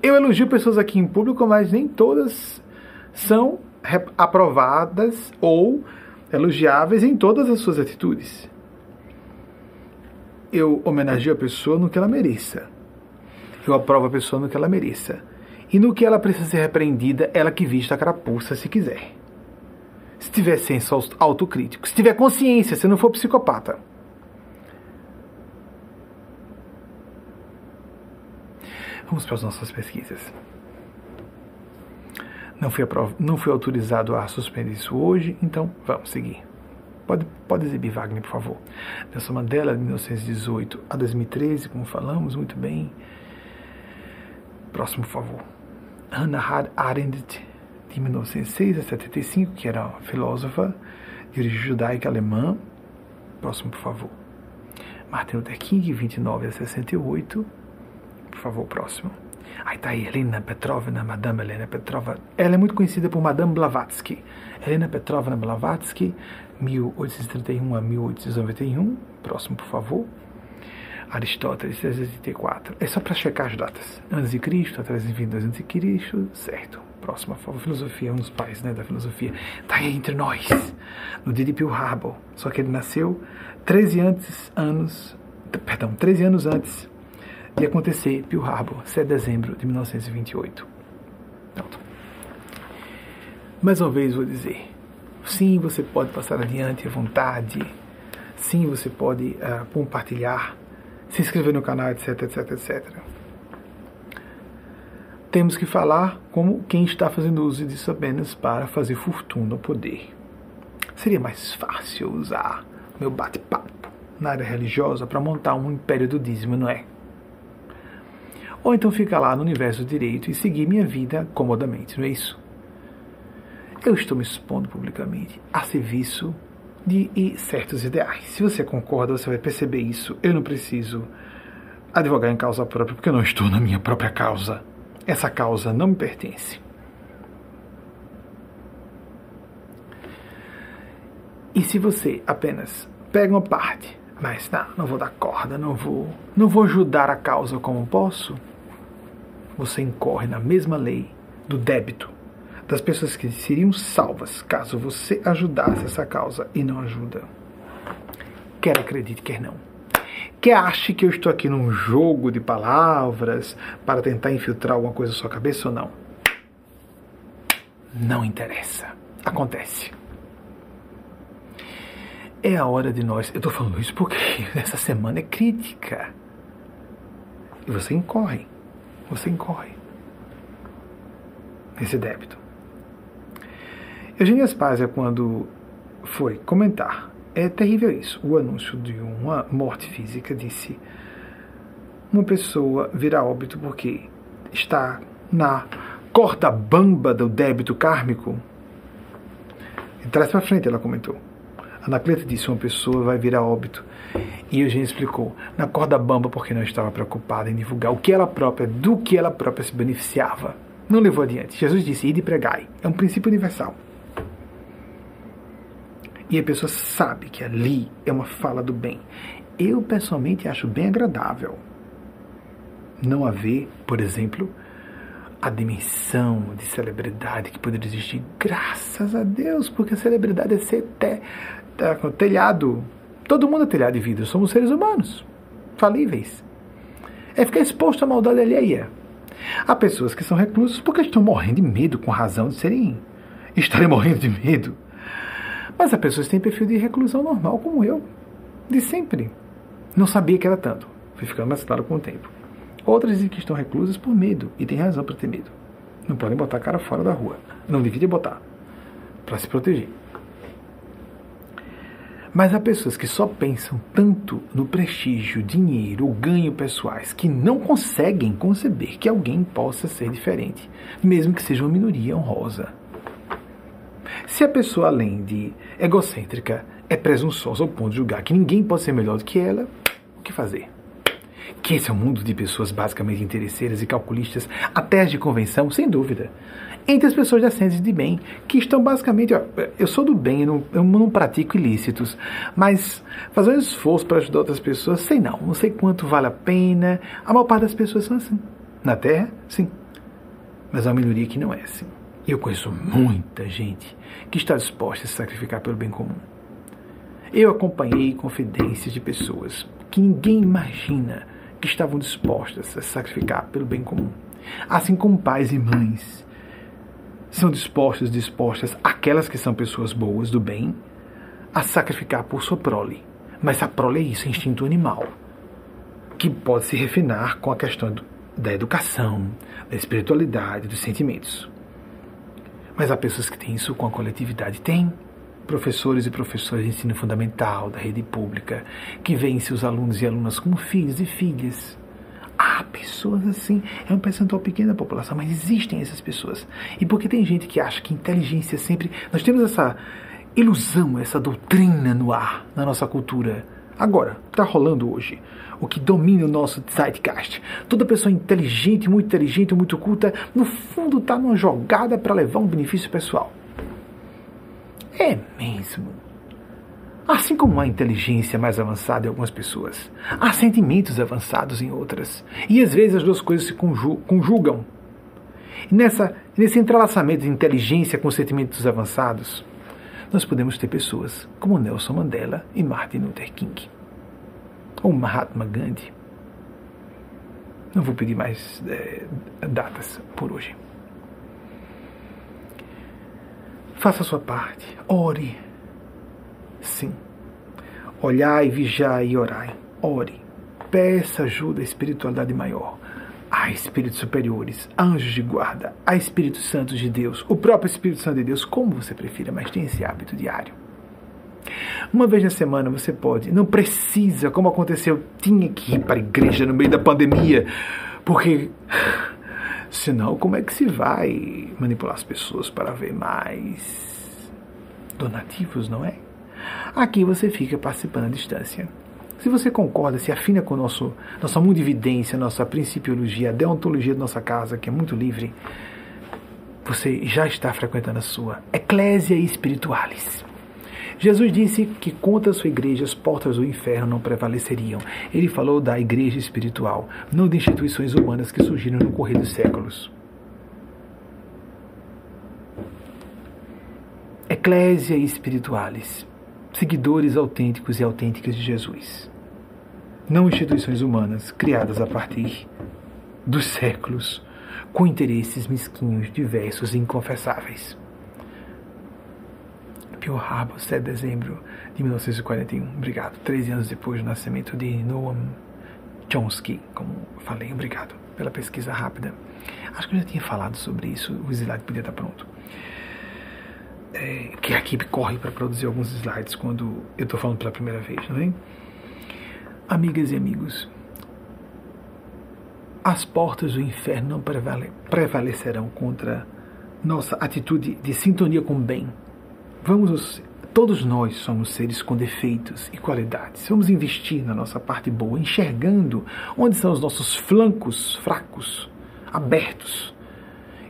S1: Eu elogio pessoas aqui em público, mas nem todas são aprovadas ou elogiáveis em todas as suas atitudes. Eu homenageio a pessoa no que ela mereça. Eu aprovo a pessoa no que ela mereça. E no que ela precisa ser repreendida, ela que vista a carapuça se quiser. Se tiver senso autocrítico, se tiver consciência, se não for psicopata. Vamos para as nossas pesquisas. Não fui, não fui autorizado a suspender isso hoje, então vamos seguir. Pode, pode exibir, Wagner, por favor. Nelson Mandela, de 1918 a 2013, como falamos, muito bem. Próximo, por favor. Hannah Arendt, de 1906 a 75, que era filósofa de origem judaica alemã. Próximo, por favor. Martin Luther King, 29 a 68 por favor, próximo. Aí tá aí, Helena Petrovna, Madame Helena Petrova. Ela é muito conhecida por Madame Blavatsky. Helena Petrovna Blavatsky, 1831 a 1891. Próximo, por favor. Aristóteles, 384. É só para checar as datas. Antes de Cristo, 322 antes de Cristo, certo. Próximo, por favor. Filosofia, um dos pais né, da filosofia. Tá aí entre nós, no dia de Pearl Harbor. Só que ele nasceu 13 antes, anos, perdão, 13 anos antes de acontecer Pearl Harbor, 7 de dezembro de 1928. Pronto. Mais uma vez vou dizer, sim, você pode passar adiante à vontade, sim, você pode uh, compartilhar, se inscrever no canal, etc, etc, etc. Temos que falar como quem está fazendo uso disso apenas para fazer fortuna ou poder. Seria mais fácil usar meu bate-papo na área religiosa para montar um império do dízimo, não é? ou então ficar lá no universo direito e seguir minha vida comodamente, não é isso? Eu estou me expondo publicamente a serviço de certos ideais. Se você concorda, você vai perceber isso. Eu não preciso advogar em causa própria, porque eu não estou na minha própria causa. Essa causa não me pertence. E se você apenas pega uma parte, mas não, não vou dar corda, não vou, não vou ajudar a causa como posso, você incorre na mesma lei do débito das pessoas que seriam salvas caso você ajudasse essa causa e não ajuda. Quer acredite, quer não. Quer ache que eu estou aqui num jogo de palavras para tentar infiltrar alguma coisa na sua cabeça ou não? Não interessa. Acontece. É a hora de nós. Eu estou falando isso porque essa semana é crítica. E você incorre você incorre nesse débito. Eugênia Spazia, quando foi comentar, é terrível isso, o anúncio de uma morte física, disse uma pessoa virá óbito porque está na corda bamba do débito kármico? E traz para frente, ela comentou. Anacleta disse: uma pessoa vai virar óbito. E Eugênia explicou: na corda bamba, porque não estava preocupada em divulgar o que ela própria, do que ela própria se beneficiava. Não levou adiante. Jesus disse: ide e pregai. É um princípio universal. E a pessoa sabe que ali é uma fala do bem. Eu, pessoalmente, acho bem agradável não haver, por exemplo, a dimensão de celebridade que poderia existir, graças a Deus, porque a celebridade é ser te, te, telhado. Todo mundo é telhado de vida, somos seres humanos, falíveis. É ficar exposto à maldade alheia. Há pessoas que são reclusos porque estão morrendo de medo, com razão de serem, estarem morrendo de medo. Mas há pessoas que têm perfil de reclusão normal, como eu, de sempre. Não sabia que era tanto. Fui ficando mais claro com o tempo. Outras dizem que estão reclusas por medo, e tem razão para ter medo. Não podem botar a cara fora da rua. Não deveria botar, para se proteger. Mas há pessoas que só pensam tanto no prestígio, dinheiro ou ganho pessoais que não conseguem conceber que alguém possa ser diferente, mesmo que seja uma minoria honrosa. Se a pessoa, além de egocêntrica, é presunçosa ao ponto de julgar que ninguém pode ser melhor do que ela, o que fazer? Que esse é um mundo de pessoas basicamente interesseiras e calculistas, até as de convenção, sem dúvida. Entre as pessoas decentes de bem, que estão basicamente, ó, eu sou do bem, eu não, eu não pratico ilícitos, mas fazer um esforço para ajudar outras pessoas, sei não, não sei quanto vale a pena. A maior parte das pessoas são assim. Na Terra, sim. Mas há uma minoria que não é assim. Eu conheço muita gente que está disposta a se sacrificar pelo bem comum. Eu acompanhei confidências de pessoas que ninguém imagina que estavam dispostas a se sacrificar pelo bem comum. Assim como pais e mães são dispostos, dispostas, aquelas que são pessoas boas, do bem, a sacrificar por sua prole. Mas a prole é isso, é instinto animal, que pode se refinar com a questão da educação, da espiritualidade, dos sentimentos. Mas há pessoas que têm isso com a coletividade. Tem professores e professoras de ensino fundamental da rede pública que veem seus alunos e alunas como filhos e filhas. Há pessoas assim, é um percentual pequeno da população, mas existem essas pessoas. E porque tem gente que acha que inteligência sempre. Nós temos essa ilusão, essa doutrina no ar na nossa cultura. Agora, está rolando hoje o que domina o nosso zeitgeist. Toda pessoa inteligente, muito inteligente, muito culta, no fundo está numa jogada para levar um benefício pessoal. É mesmo. Assim como há inteligência mais avançada em algumas pessoas, há sentimentos avançados em outras. E às vezes as duas coisas se conjugam. E nessa, nesse entrelaçamento de inteligência com sentimentos avançados, nós podemos ter pessoas como Nelson Mandela e Martin Luther King. Ou Mahatma Gandhi. Não vou pedir mais é, datas por hoje. Faça a sua parte. Ore. Sim. Olhai, vigiai e orai. Ore. Peça ajuda à espiritualidade maior, a espíritos superiores, anjos de guarda, a Espíritos Santos de Deus, o próprio Espírito Santo de Deus, como você prefira, mas tenha esse hábito diário. Uma vez na semana você pode, não precisa, como aconteceu, tinha que ir para a igreja no meio da pandemia, porque Senão, como é que se vai manipular as pessoas para ver mais donativos, não é? Aqui você fica participando à distância. Se você concorda, se afina com nosso, nossa mundividência, nossa principiologia, a deontologia da nossa casa, que é muito livre, você já está frequentando a sua Eclésia Espiritualis. Jesus disse que contra a sua igreja as portas do inferno não prevaleceriam. Ele falou da igreja espiritual, não de instituições humanas que surgiram no correr dos séculos. Eclésia Espiritualis, seguidores autênticos e autênticas de Jesus. Não instituições humanas criadas a partir dos séculos com interesses mesquinhos, diversos e inconfessáveis. Pearl Harbor, 7 de dezembro de 1941. Obrigado. 13 anos depois do nascimento de Noam Chomsky, como falei. Obrigado pela pesquisa rápida. Acho que eu já tinha falado sobre isso. O slide podia estar pronto. É, que a equipe corre para produzir alguns slides quando eu estou falando pela primeira vez, não é? Amigas e amigos, as portas do inferno não prevale prevalecerão contra nossa atitude de sintonia com o bem. Vamos, todos nós somos seres com defeitos e qualidades. Vamos investir na nossa parte boa, enxergando onde são os nossos flancos fracos, abertos.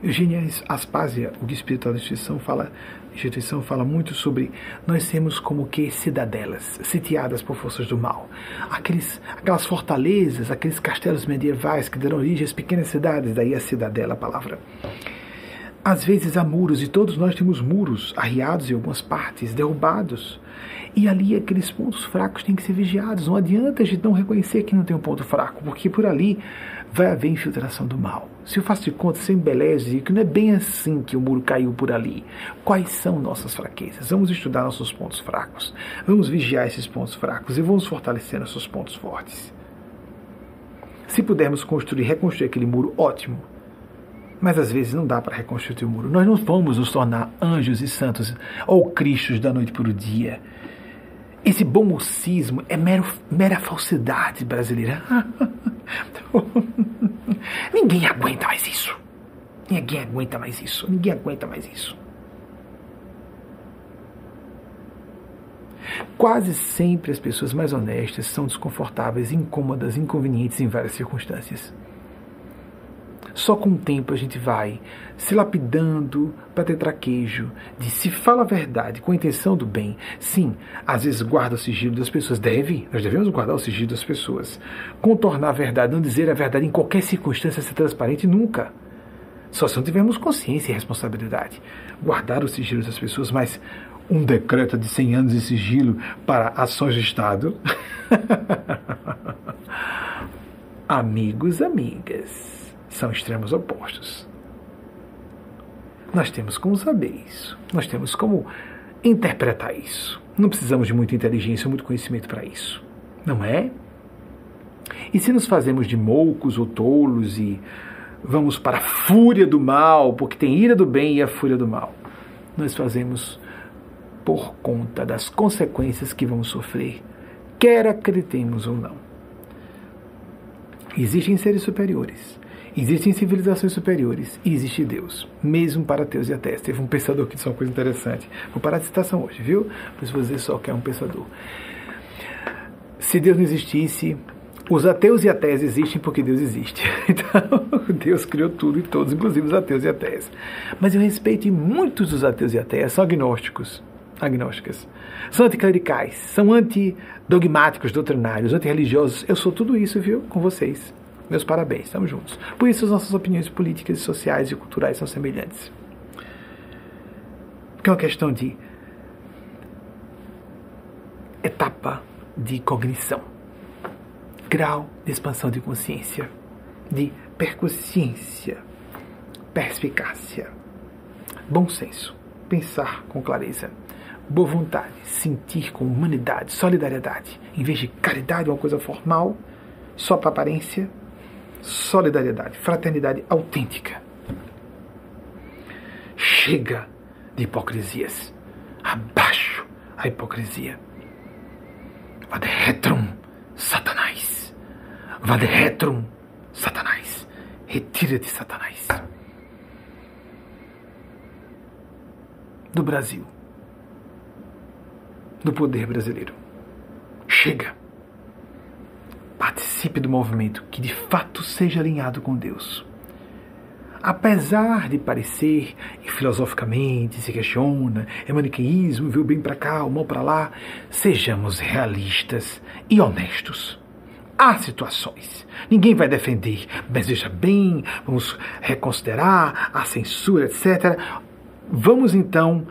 S1: Eugênia Aspásia, o espiritual da instituição, fala instituição fala muito sobre nós sermos como que cidadelas, sitiadas por forças do mal. Aqueles, aquelas fortalezas, aqueles castelos medievais que deram origem às pequenas cidades, daí a cidadela, a palavra. Às vezes há muros, e todos nós temos muros arriados em algumas partes, derrubados. E ali aqueles pontos fracos têm que ser vigiados. Não adianta a gente não reconhecer que não tem um ponto fraco, porque por ali vai haver infiltração do mal. Se eu faço de conta, sem embeleze que não é bem assim que o muro caiu por ali. Quais são nossas fraquezas? Vamos estudar nossos pontos fracos. Vamos vigiar esses pontos fracos e vamos fortalecer nossos pontos fortes. Se pudermos construir, reconstruir aquele muro, ótimo. Mas às vezes não dá para reconstruir o muro. Nós não vamos nos tornar anjos e santos ou cristos da noite para o dia. Esse bom mocismo é mero, mera falsidade brasileira. Ninguém aguenta mais isso. Ninguém aguenta mais isso. Ninguém aguenta mais isso. Quase sempre as pessoas mais honestas são desconfortáveis, incômodas, inconvenientes em várias circunstâncias. Só com o tempo a gente vai se lapidando para ter traquejo de se fala a verdade com a intenção do bem. Sim, às vezes guarda o sigilo das pessoas. Deve, nós devemos guardar o sigilo das pessoas. Contornar a verdade, não dizer a verdade em qualquer circunstância, ser transparente nunca. Só se não tivermos consciência e responsabilidade. Guardar o sigilo das pessoas, mas um decreto de 100 anos de sigilo para ações de Estado. Amigos, amigas são extremos opostos. Nós temos como saber isso, nós temos como interpretar isso. Não precisamos de muita inteligência muito conhecimento para isso, não é? E se nos fazemos de moucos ou tolos e vamos para a fúria do mal, porque tem ira do bem e a fúria do mal, nós fazemos por conta das consequências que vamos sofrer, quer acreditemos ou não. Existem seres superiores Existem civilizações superiores e existe Deus, mesmo para ateus e ateus. Teve um pensador que disse uma coisa interessante. Vou parar de citação hoje, viu? Vou dizer só que é um pensador. Se Deus não existisse, os ateus e ateus existem porque Deus existe. Então, Deus criou tudo e todos, inclusive os ateus e ateus. Mas eu respeito muitos dos ateus e ateus são agnósticos, agnósticas. São anticlericais, são antidogmáticos, doutrinários, antirreligiosos. Eu sou tudo isso, viu, com vocês. Meus parabéns, estamos juntos. Por isso, as nossas opiniões políticas, sociais e culturais são semelhantes. Porque é uma questão de etapa de cognição, grau de expansão de consciência, de perconsciência, perspicácia, bom senso, pensar com clareza, boa vontade, sentir com humanidade, solidariedade, em vez de caridade, uma coisa formal, só para aparência, solidariedade, fraternidade autêntica. Chega de hipocrisias. Abaixo a hipocrisia. Vade retrum, Satanás. Vade retrum, Satanás. Retira-te, Satanás. Do Brasil. Do poder brasileiro. Chega participe do movimento que de fato seja alinhado com Deus. Apesar de parecer, e filosoficamente se questiona, é maniqueísmo, viu bem para cá, o mal para lá, sejamos realistas e honestos. Há situações, ninguém vai defender, mas veja bem, vamos reconsiderar a censura, etc. Vamos então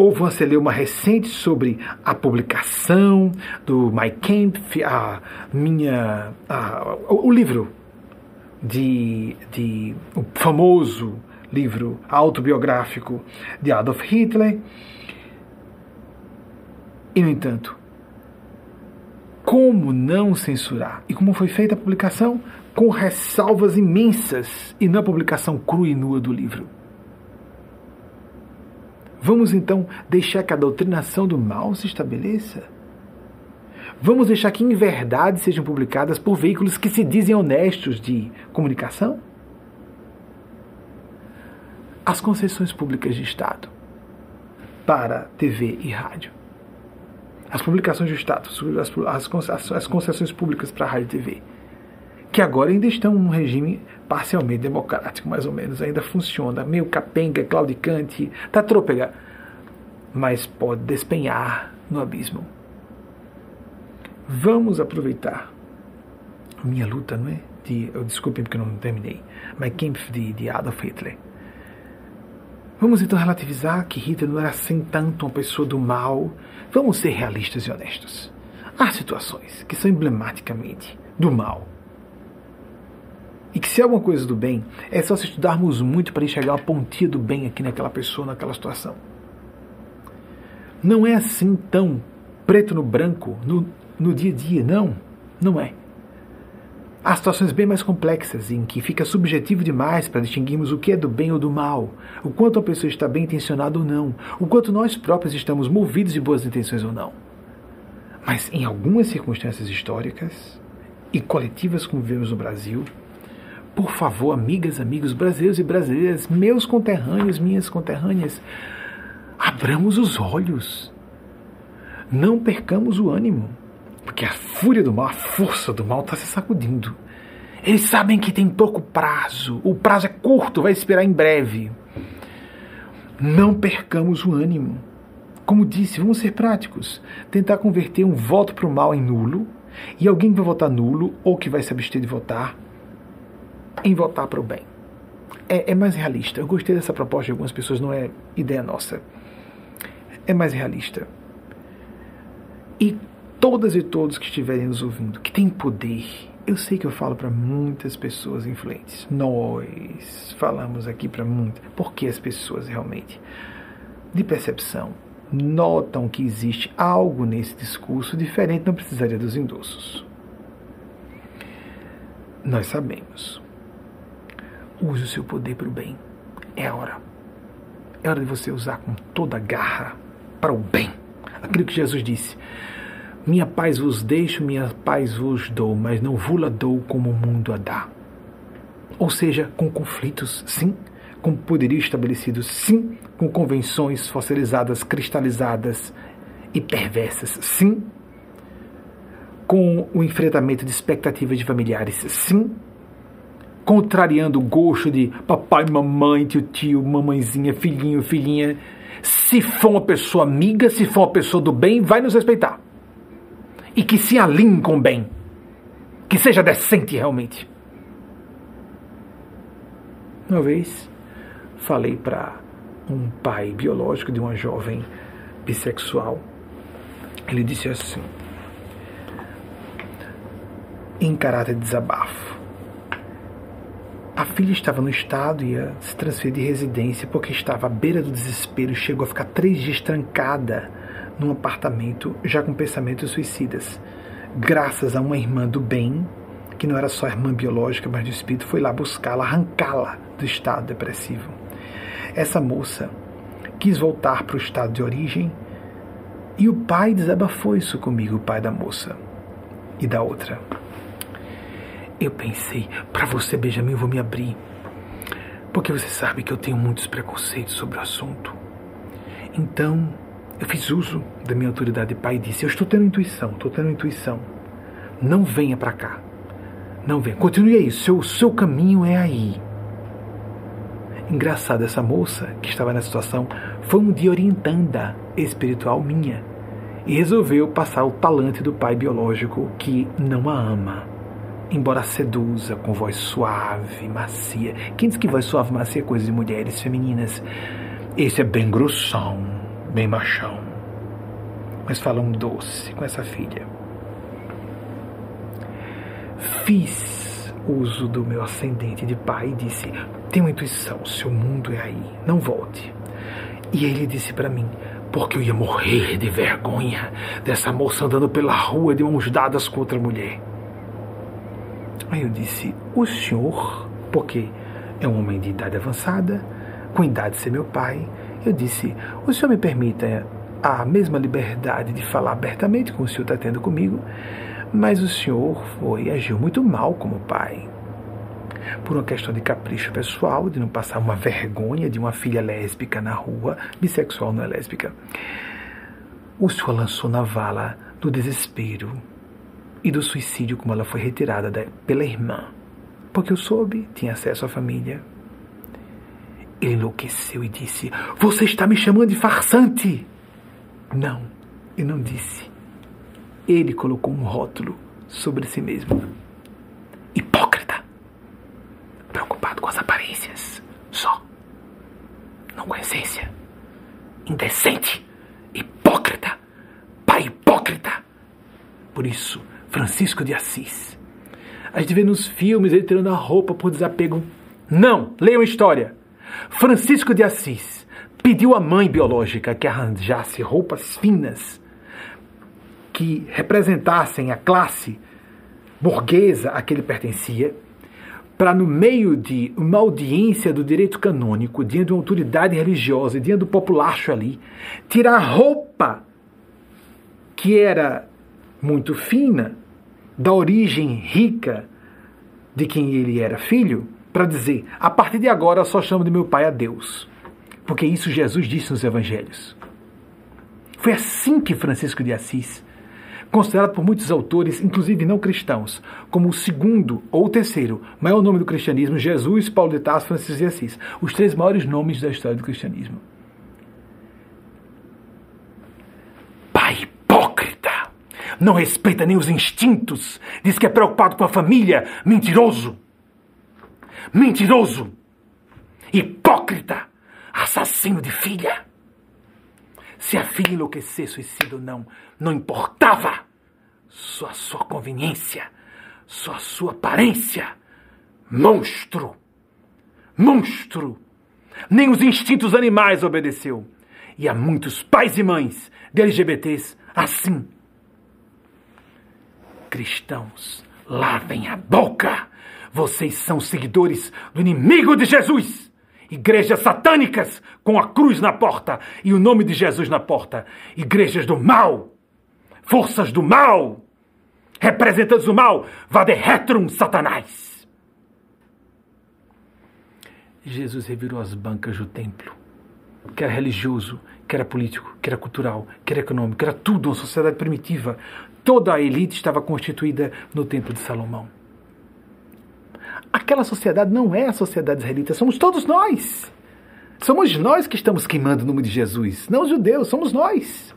S1: ou você leu uma recente sobre a publicação do My Camp, a minha, a, o livro de, de o famoso livro autobiográfico de Adolf Hitler. E no entanto, como não censurar? E como foi feita a publicação? Com ressalvas imensas e na publicação crua e nua do livro. Vamos então deixar que a doutrinação do mal se estabeleça? Vamos deixar que inverdades sejam publicadas por veículos que se dizem honestos de comunicação? As concessões públicas de Estado para TV e rádio. As publicações de Estado, as, as concessões públicas para rádio e TV, que agora ainda estão num regime parcialmente democrático, mais ou menos, ainda funciona, meio capenga, claudicante, tá trôpega, mas pode despenhar no abismo. Vamos aproveitar minha luta, não é? De, eu, desculpem porque não terminei, mas Kampf de, de Adolf Hitler. Vamos então relativizar que Hitler não era assim tanto uma pessoa do mal. Vamos ser realistas e honestos. Há situações que são emblematicamente do mal. E que se é alguma coisa do bem, é só se estudarmos muito para enxergar a pontinha do bem aqui naquela pessoa, naquela situação. Não é assim tão preto no branco, no, no dia a dia. Não, não é. Há situações bem mais complexas em que fica subjetivo demais para distinguirmos o que é do bem ou do mal, o quanto a pessoa está bem intencionada ou não, o quanto nós próprios estamos movidos de boas intenções ou não. Mas em algumas circunstâncias históricas e coletivas como vivemos no Brasil, por favor, amigas, amigos brasileiros e brasileiras, meus conterrâneos, minhas conterrâneas, abramos os olhos. Não percamos o ânimo. Porque a fúria do mal, a força do mal está se sacudindo. Eles sabem que tem pouco prazo. O prazo é curto, vai esperar em breve. Não percamos o ânimo. Como disse, vamos ser práticos. Tentar converter um voto para o mal em nulo e alguém que vai votar nulo ou que vai se abster de votar em votar para o bem. É, é mais realista. Eu gostei dessa proposta de algumas pessoas, não é ideia nossa. É mais realista. E todas e todos que estiverem nos ouvindo, que têm poder. Eu sei que eu falo para muitas pessoas influentes. Nós falamos aqui para muitas. Porque as pessoas realmente, de percepção, notam que existe algo nesse discurso diferente, não precisaria dos endossos. Nós sabemos. Use o seu poder para o bem. É hora. É hora de você usar com toda a garra para o bem. Aquilo que Jesus disse. Minha paz vos deixo, minha paz vos dou, mas não vula dou como o mundo a dá. Ou seja, com conflitos, sim, com poderio estabelecido, sim, com convenções fossilizadas, cristalizadas e perversas, sim, com o enfrentamento de expectativas de familiares, sim, contrariando o gosto de papai, mamãe, tio, tio, mamãezinha, filhinho, filhinha. Se for uma pessoa amiga, se for uma pessoa do bem, vai nos respeitar e que se alinhe com o bem, que seja decente realmente. Uma vez falei para um pai biológico de uma jovem bissexual. Ele disse assim, em caráter de desabafo. A filha estava no estado e ia se transferir de residência porque estava à beira do desespero e chegou a ficar três dias trancada num apartamento já com pensamentos suicidas. Graças a uma irmã do bem, que não era só irmã biológica, mas do espírito, foi lá buscá-la, arrancá-la do estado depressivo. Essa moça quis voltar para o estado de origem e o pai desabafou isso comigo, o pai da moça e da outra. Eu pensei, para você, Benjamin, eu vou me abrir. Porque você sabe que eu tenho muitos preconceitos sobre o assunto. Então, eu fiz uso da minha autoridade de pai e disse: Eu estou tendo intuição, estou tendo intuição. Não venha para cá. Não venha. Continue aí. Seu, seu caminho é aí. Engraçado, essa moça que estava nessa situação foi um dia orientanda espiritual minha e resolveu passar o talante do pai biológico que não a ama, embora seduza com voz suave, macia. Quem diz que voz suave, macia é coisa de mulheres femininas? Esse é bem grossão bem machão, mas fala um doce com essa filha. Fiz uso do meu ascendente de pai e disse: Tenho intuição, seu mundo é aí, não volte. E ele disse para mim: Porque eu ia morrer de vergonha dessa moça andando pela rua de mãos dadas com outra mulher. Aí eu disse: O senhor, porque é um homem de idade avançada, com idade de ser meu pai, eu disse: O senhor me permita a mesma liberdade de falar abertamente como o senhor está tendo comigo, mas o senhor foi agiu muito mal como pai. Por uma questão de capricho pessoal, de não passar uma vergonha de uma filha lésbica na rua, bissexual não é lésbica. O senhor lançou na vala do desespero e do suicídio como ela foi retirada pela irmã. Porque eu soube, tinha acesso à família. Ele enlouqueceu e disse: Você está me chamando de farsante? Não, eu não disse. Ele colocou um rótulo sobre si mesmo. Hipócrita. Preocupado com as aparências. Só. Não com a essência. Indecente. Hipócrita. Pai hipócrita. Por isso, Francisco de Assis. A gente vê nos filmes ele tirando a roupa por desapego. Não! Leiam a história. Francisco de Assis pediu à mãe biológica que arranjasse roupas finas que representassem a classe burguesa a que ele pertencia, para, no meio de uma audiência do direito canônico, diante de uma autoridade religiosa, diante do populacho ali, tirar a roupa que era muito fina, da origem rica de quem ele era filho, para dizer: a partir de agora só chamo de meu pai a Deus. Porque isso Jesus disse nos evangelhos. Foi assim que Francisco de Assis, considerado por muitos autores, inclusive não cristãos, como o segundo ou terceiro maior nome do cristianismo, Jesus, Paulo de Tarso, Francisco de Assis, os três maiores nomes da história do cristianismo. Não respeita nem os instintos, diz que é preocupado com a família, mentiroso. Mentiroso! Hipócrita! Assassino de filha! Se a filha enlouquecer, suicida ou não, não importava. Só a sua conveniência, só a sua aparência. Monstro! Monstro! Nem os instintos animais obedeceu. E há muitos pais e mães de LGBTs assim Cristãos, lavem a boca! Vocês são seguidores do inimigo de Jesus! Igrejas satânicas com a cruz na porta e o nome de Jesus na porta. Igrejas do mal! Forças do mal! Representantes do mal! Vade retrum Satanás! Jesus revirou as bancas do templo, que era religioso, que era político, que era cultural, que era econômico, que era tudo uma sociedade primitiva, Toda a elite estava constituída no Templo de Salomão. Aquela sociedade não é a sociedade israelita, somos todos nós. Somos nós que estamos queimando o nome de Jesus, não os judeus, somos nós.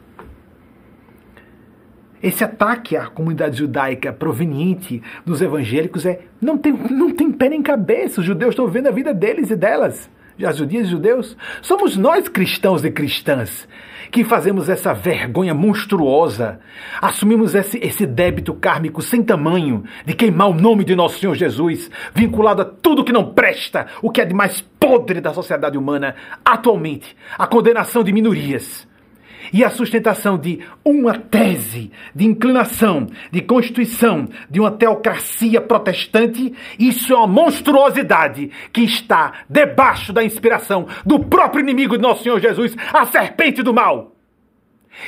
S1: Esse ataque à comunidade judaica proveniente dos evangélicos é não tem, não tem pé nem cabeça. Os judeus estão vendo a vida deles e delas as judias e judeus, somos nós cristãos e cristãs que fazemos essa vergonha monstruosa, assumimos esse, esse débito kármico sem tamanho de queimar o nome de nosso Senhor Jesus, vinculado a tudo que não presta, o que é de mais podre da sociedade humana. Atualmente, a condenação de minorias e a sustentação de uma tese de inclinação, de constituição de uma teocracia protestante, isso é uma monstruosidade que está debaixo da inspiração do próprio inimigo de nosso Senhor Jesus, a serpente do mal.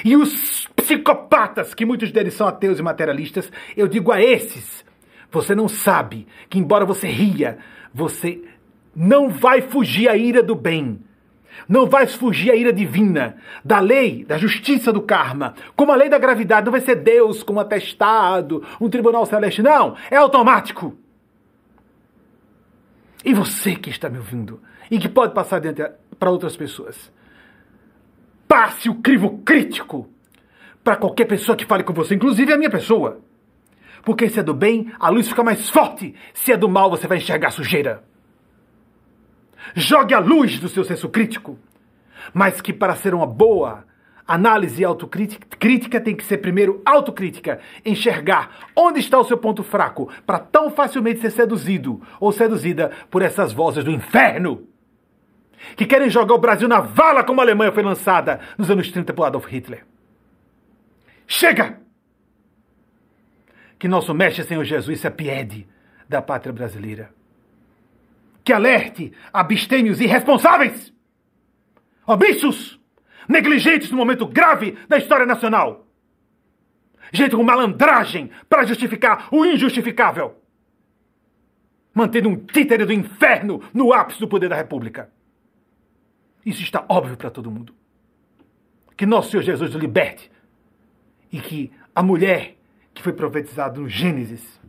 S1: E os psicopatas, que muitos deles são ateus e materialistas, eu digo a esses: você não sabe que, embora você ria, você não vai fugir à ira do bem não vais fugir à ira divina, da lei, da justiça do karma, como a lei da gravidade. Não vai ser Deus como atestado, um tribunal celeste. Não, é automático. E você que está me ouvindo e que pode passar para outras pessoas, passe o crivo crítico para qualquer pessoa que fale com você, inclusive a minha pessoa. Porque se é do bem, a luz fica mais forte. Se é do mal, você vai enxergar sujeira. Jogue a luz do seu senso crítico. Mas que para ser uma boa análise autocrítica tem que ser primeiro autocrítica, enxergar onde está o seu ponto fraco para tão facilmente ser seduzido ou seduzida por essas vozes do inferno que querem jogar o Brasil na vala como a Alemanha foi lançada nos anos 30 por Adolf Hitler. Chega! Que nosso mestre Senhor Jesus se apiede da pátria brasileira que alerte abstêmios irresponsáveis, omissos, negligentes no momento grave da história nacional. Gente com malandragem para justificar o injustificável. Mantendo um títere do inferno no ápice do poder da República. Isso está óbvio para todo mundo. Que nosso Senhor Jesus o liberte. E que a mulher que foi profetizada no Gênesis,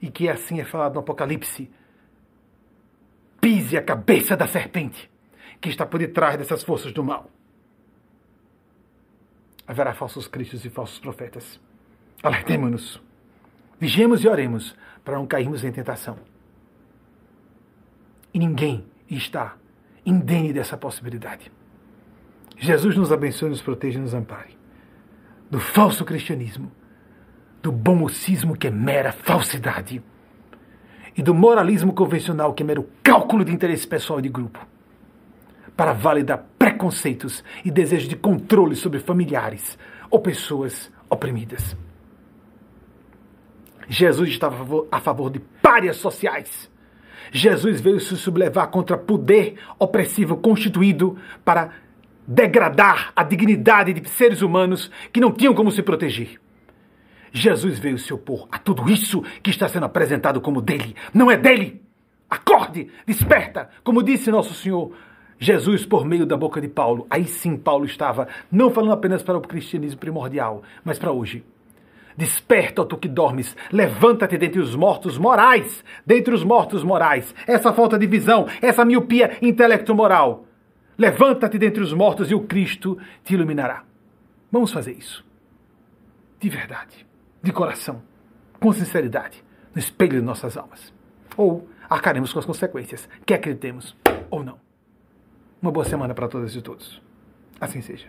S1: e que assim é falado no Apocalipse, pise a cabeça da serpente que está por detrás dessas forças do mal. Haverá falsos cristos e falsos profetas. Alertemos-nos. Vigiemos e oremos para não cairmos em tentação. E ninguém está indene dessa possibilidade. Jesus nos abençoe, nos proteja e nos ampare. Do falso cristianismo, do bom mocismo que é mera falsidade e do moralismo convencional que é mero cálculo de interesse pessoal e de grupo para validar preconceitos e desejo de controle sobre familiares ou pessoas oprimidas. Jesus estava a favor, de párias sociais Jesus veio se sublevar contra poder opressivo constituído para degradar a dignidade de seres humanos que não tinham como se proteger. Jesus veio se opor a tudo isso que está sendo apresentado como dele. Não é dele! Acorde, desperta, como disse nosso Senhor Jesus por meio da boca de Paulo. Aí sim, Paulo estava não falando apenas para o cristianismo primordial, mas para hoje. Desperta, tu que dormes, levanta-te dentre os mortos morais, dentre os mortos morais. Essa falta de visão, essa miopia intelecto-moral. Levanta-te dentre os mortos e o Cristo te iluminará. Vamos fazer isso. De verdade, de coração, com sinceridade, no espelho de nossas almas. Ou arcaremos com as consequências, quer acreditemos ou não. Uma boa semana para todas e todos. Assim seja.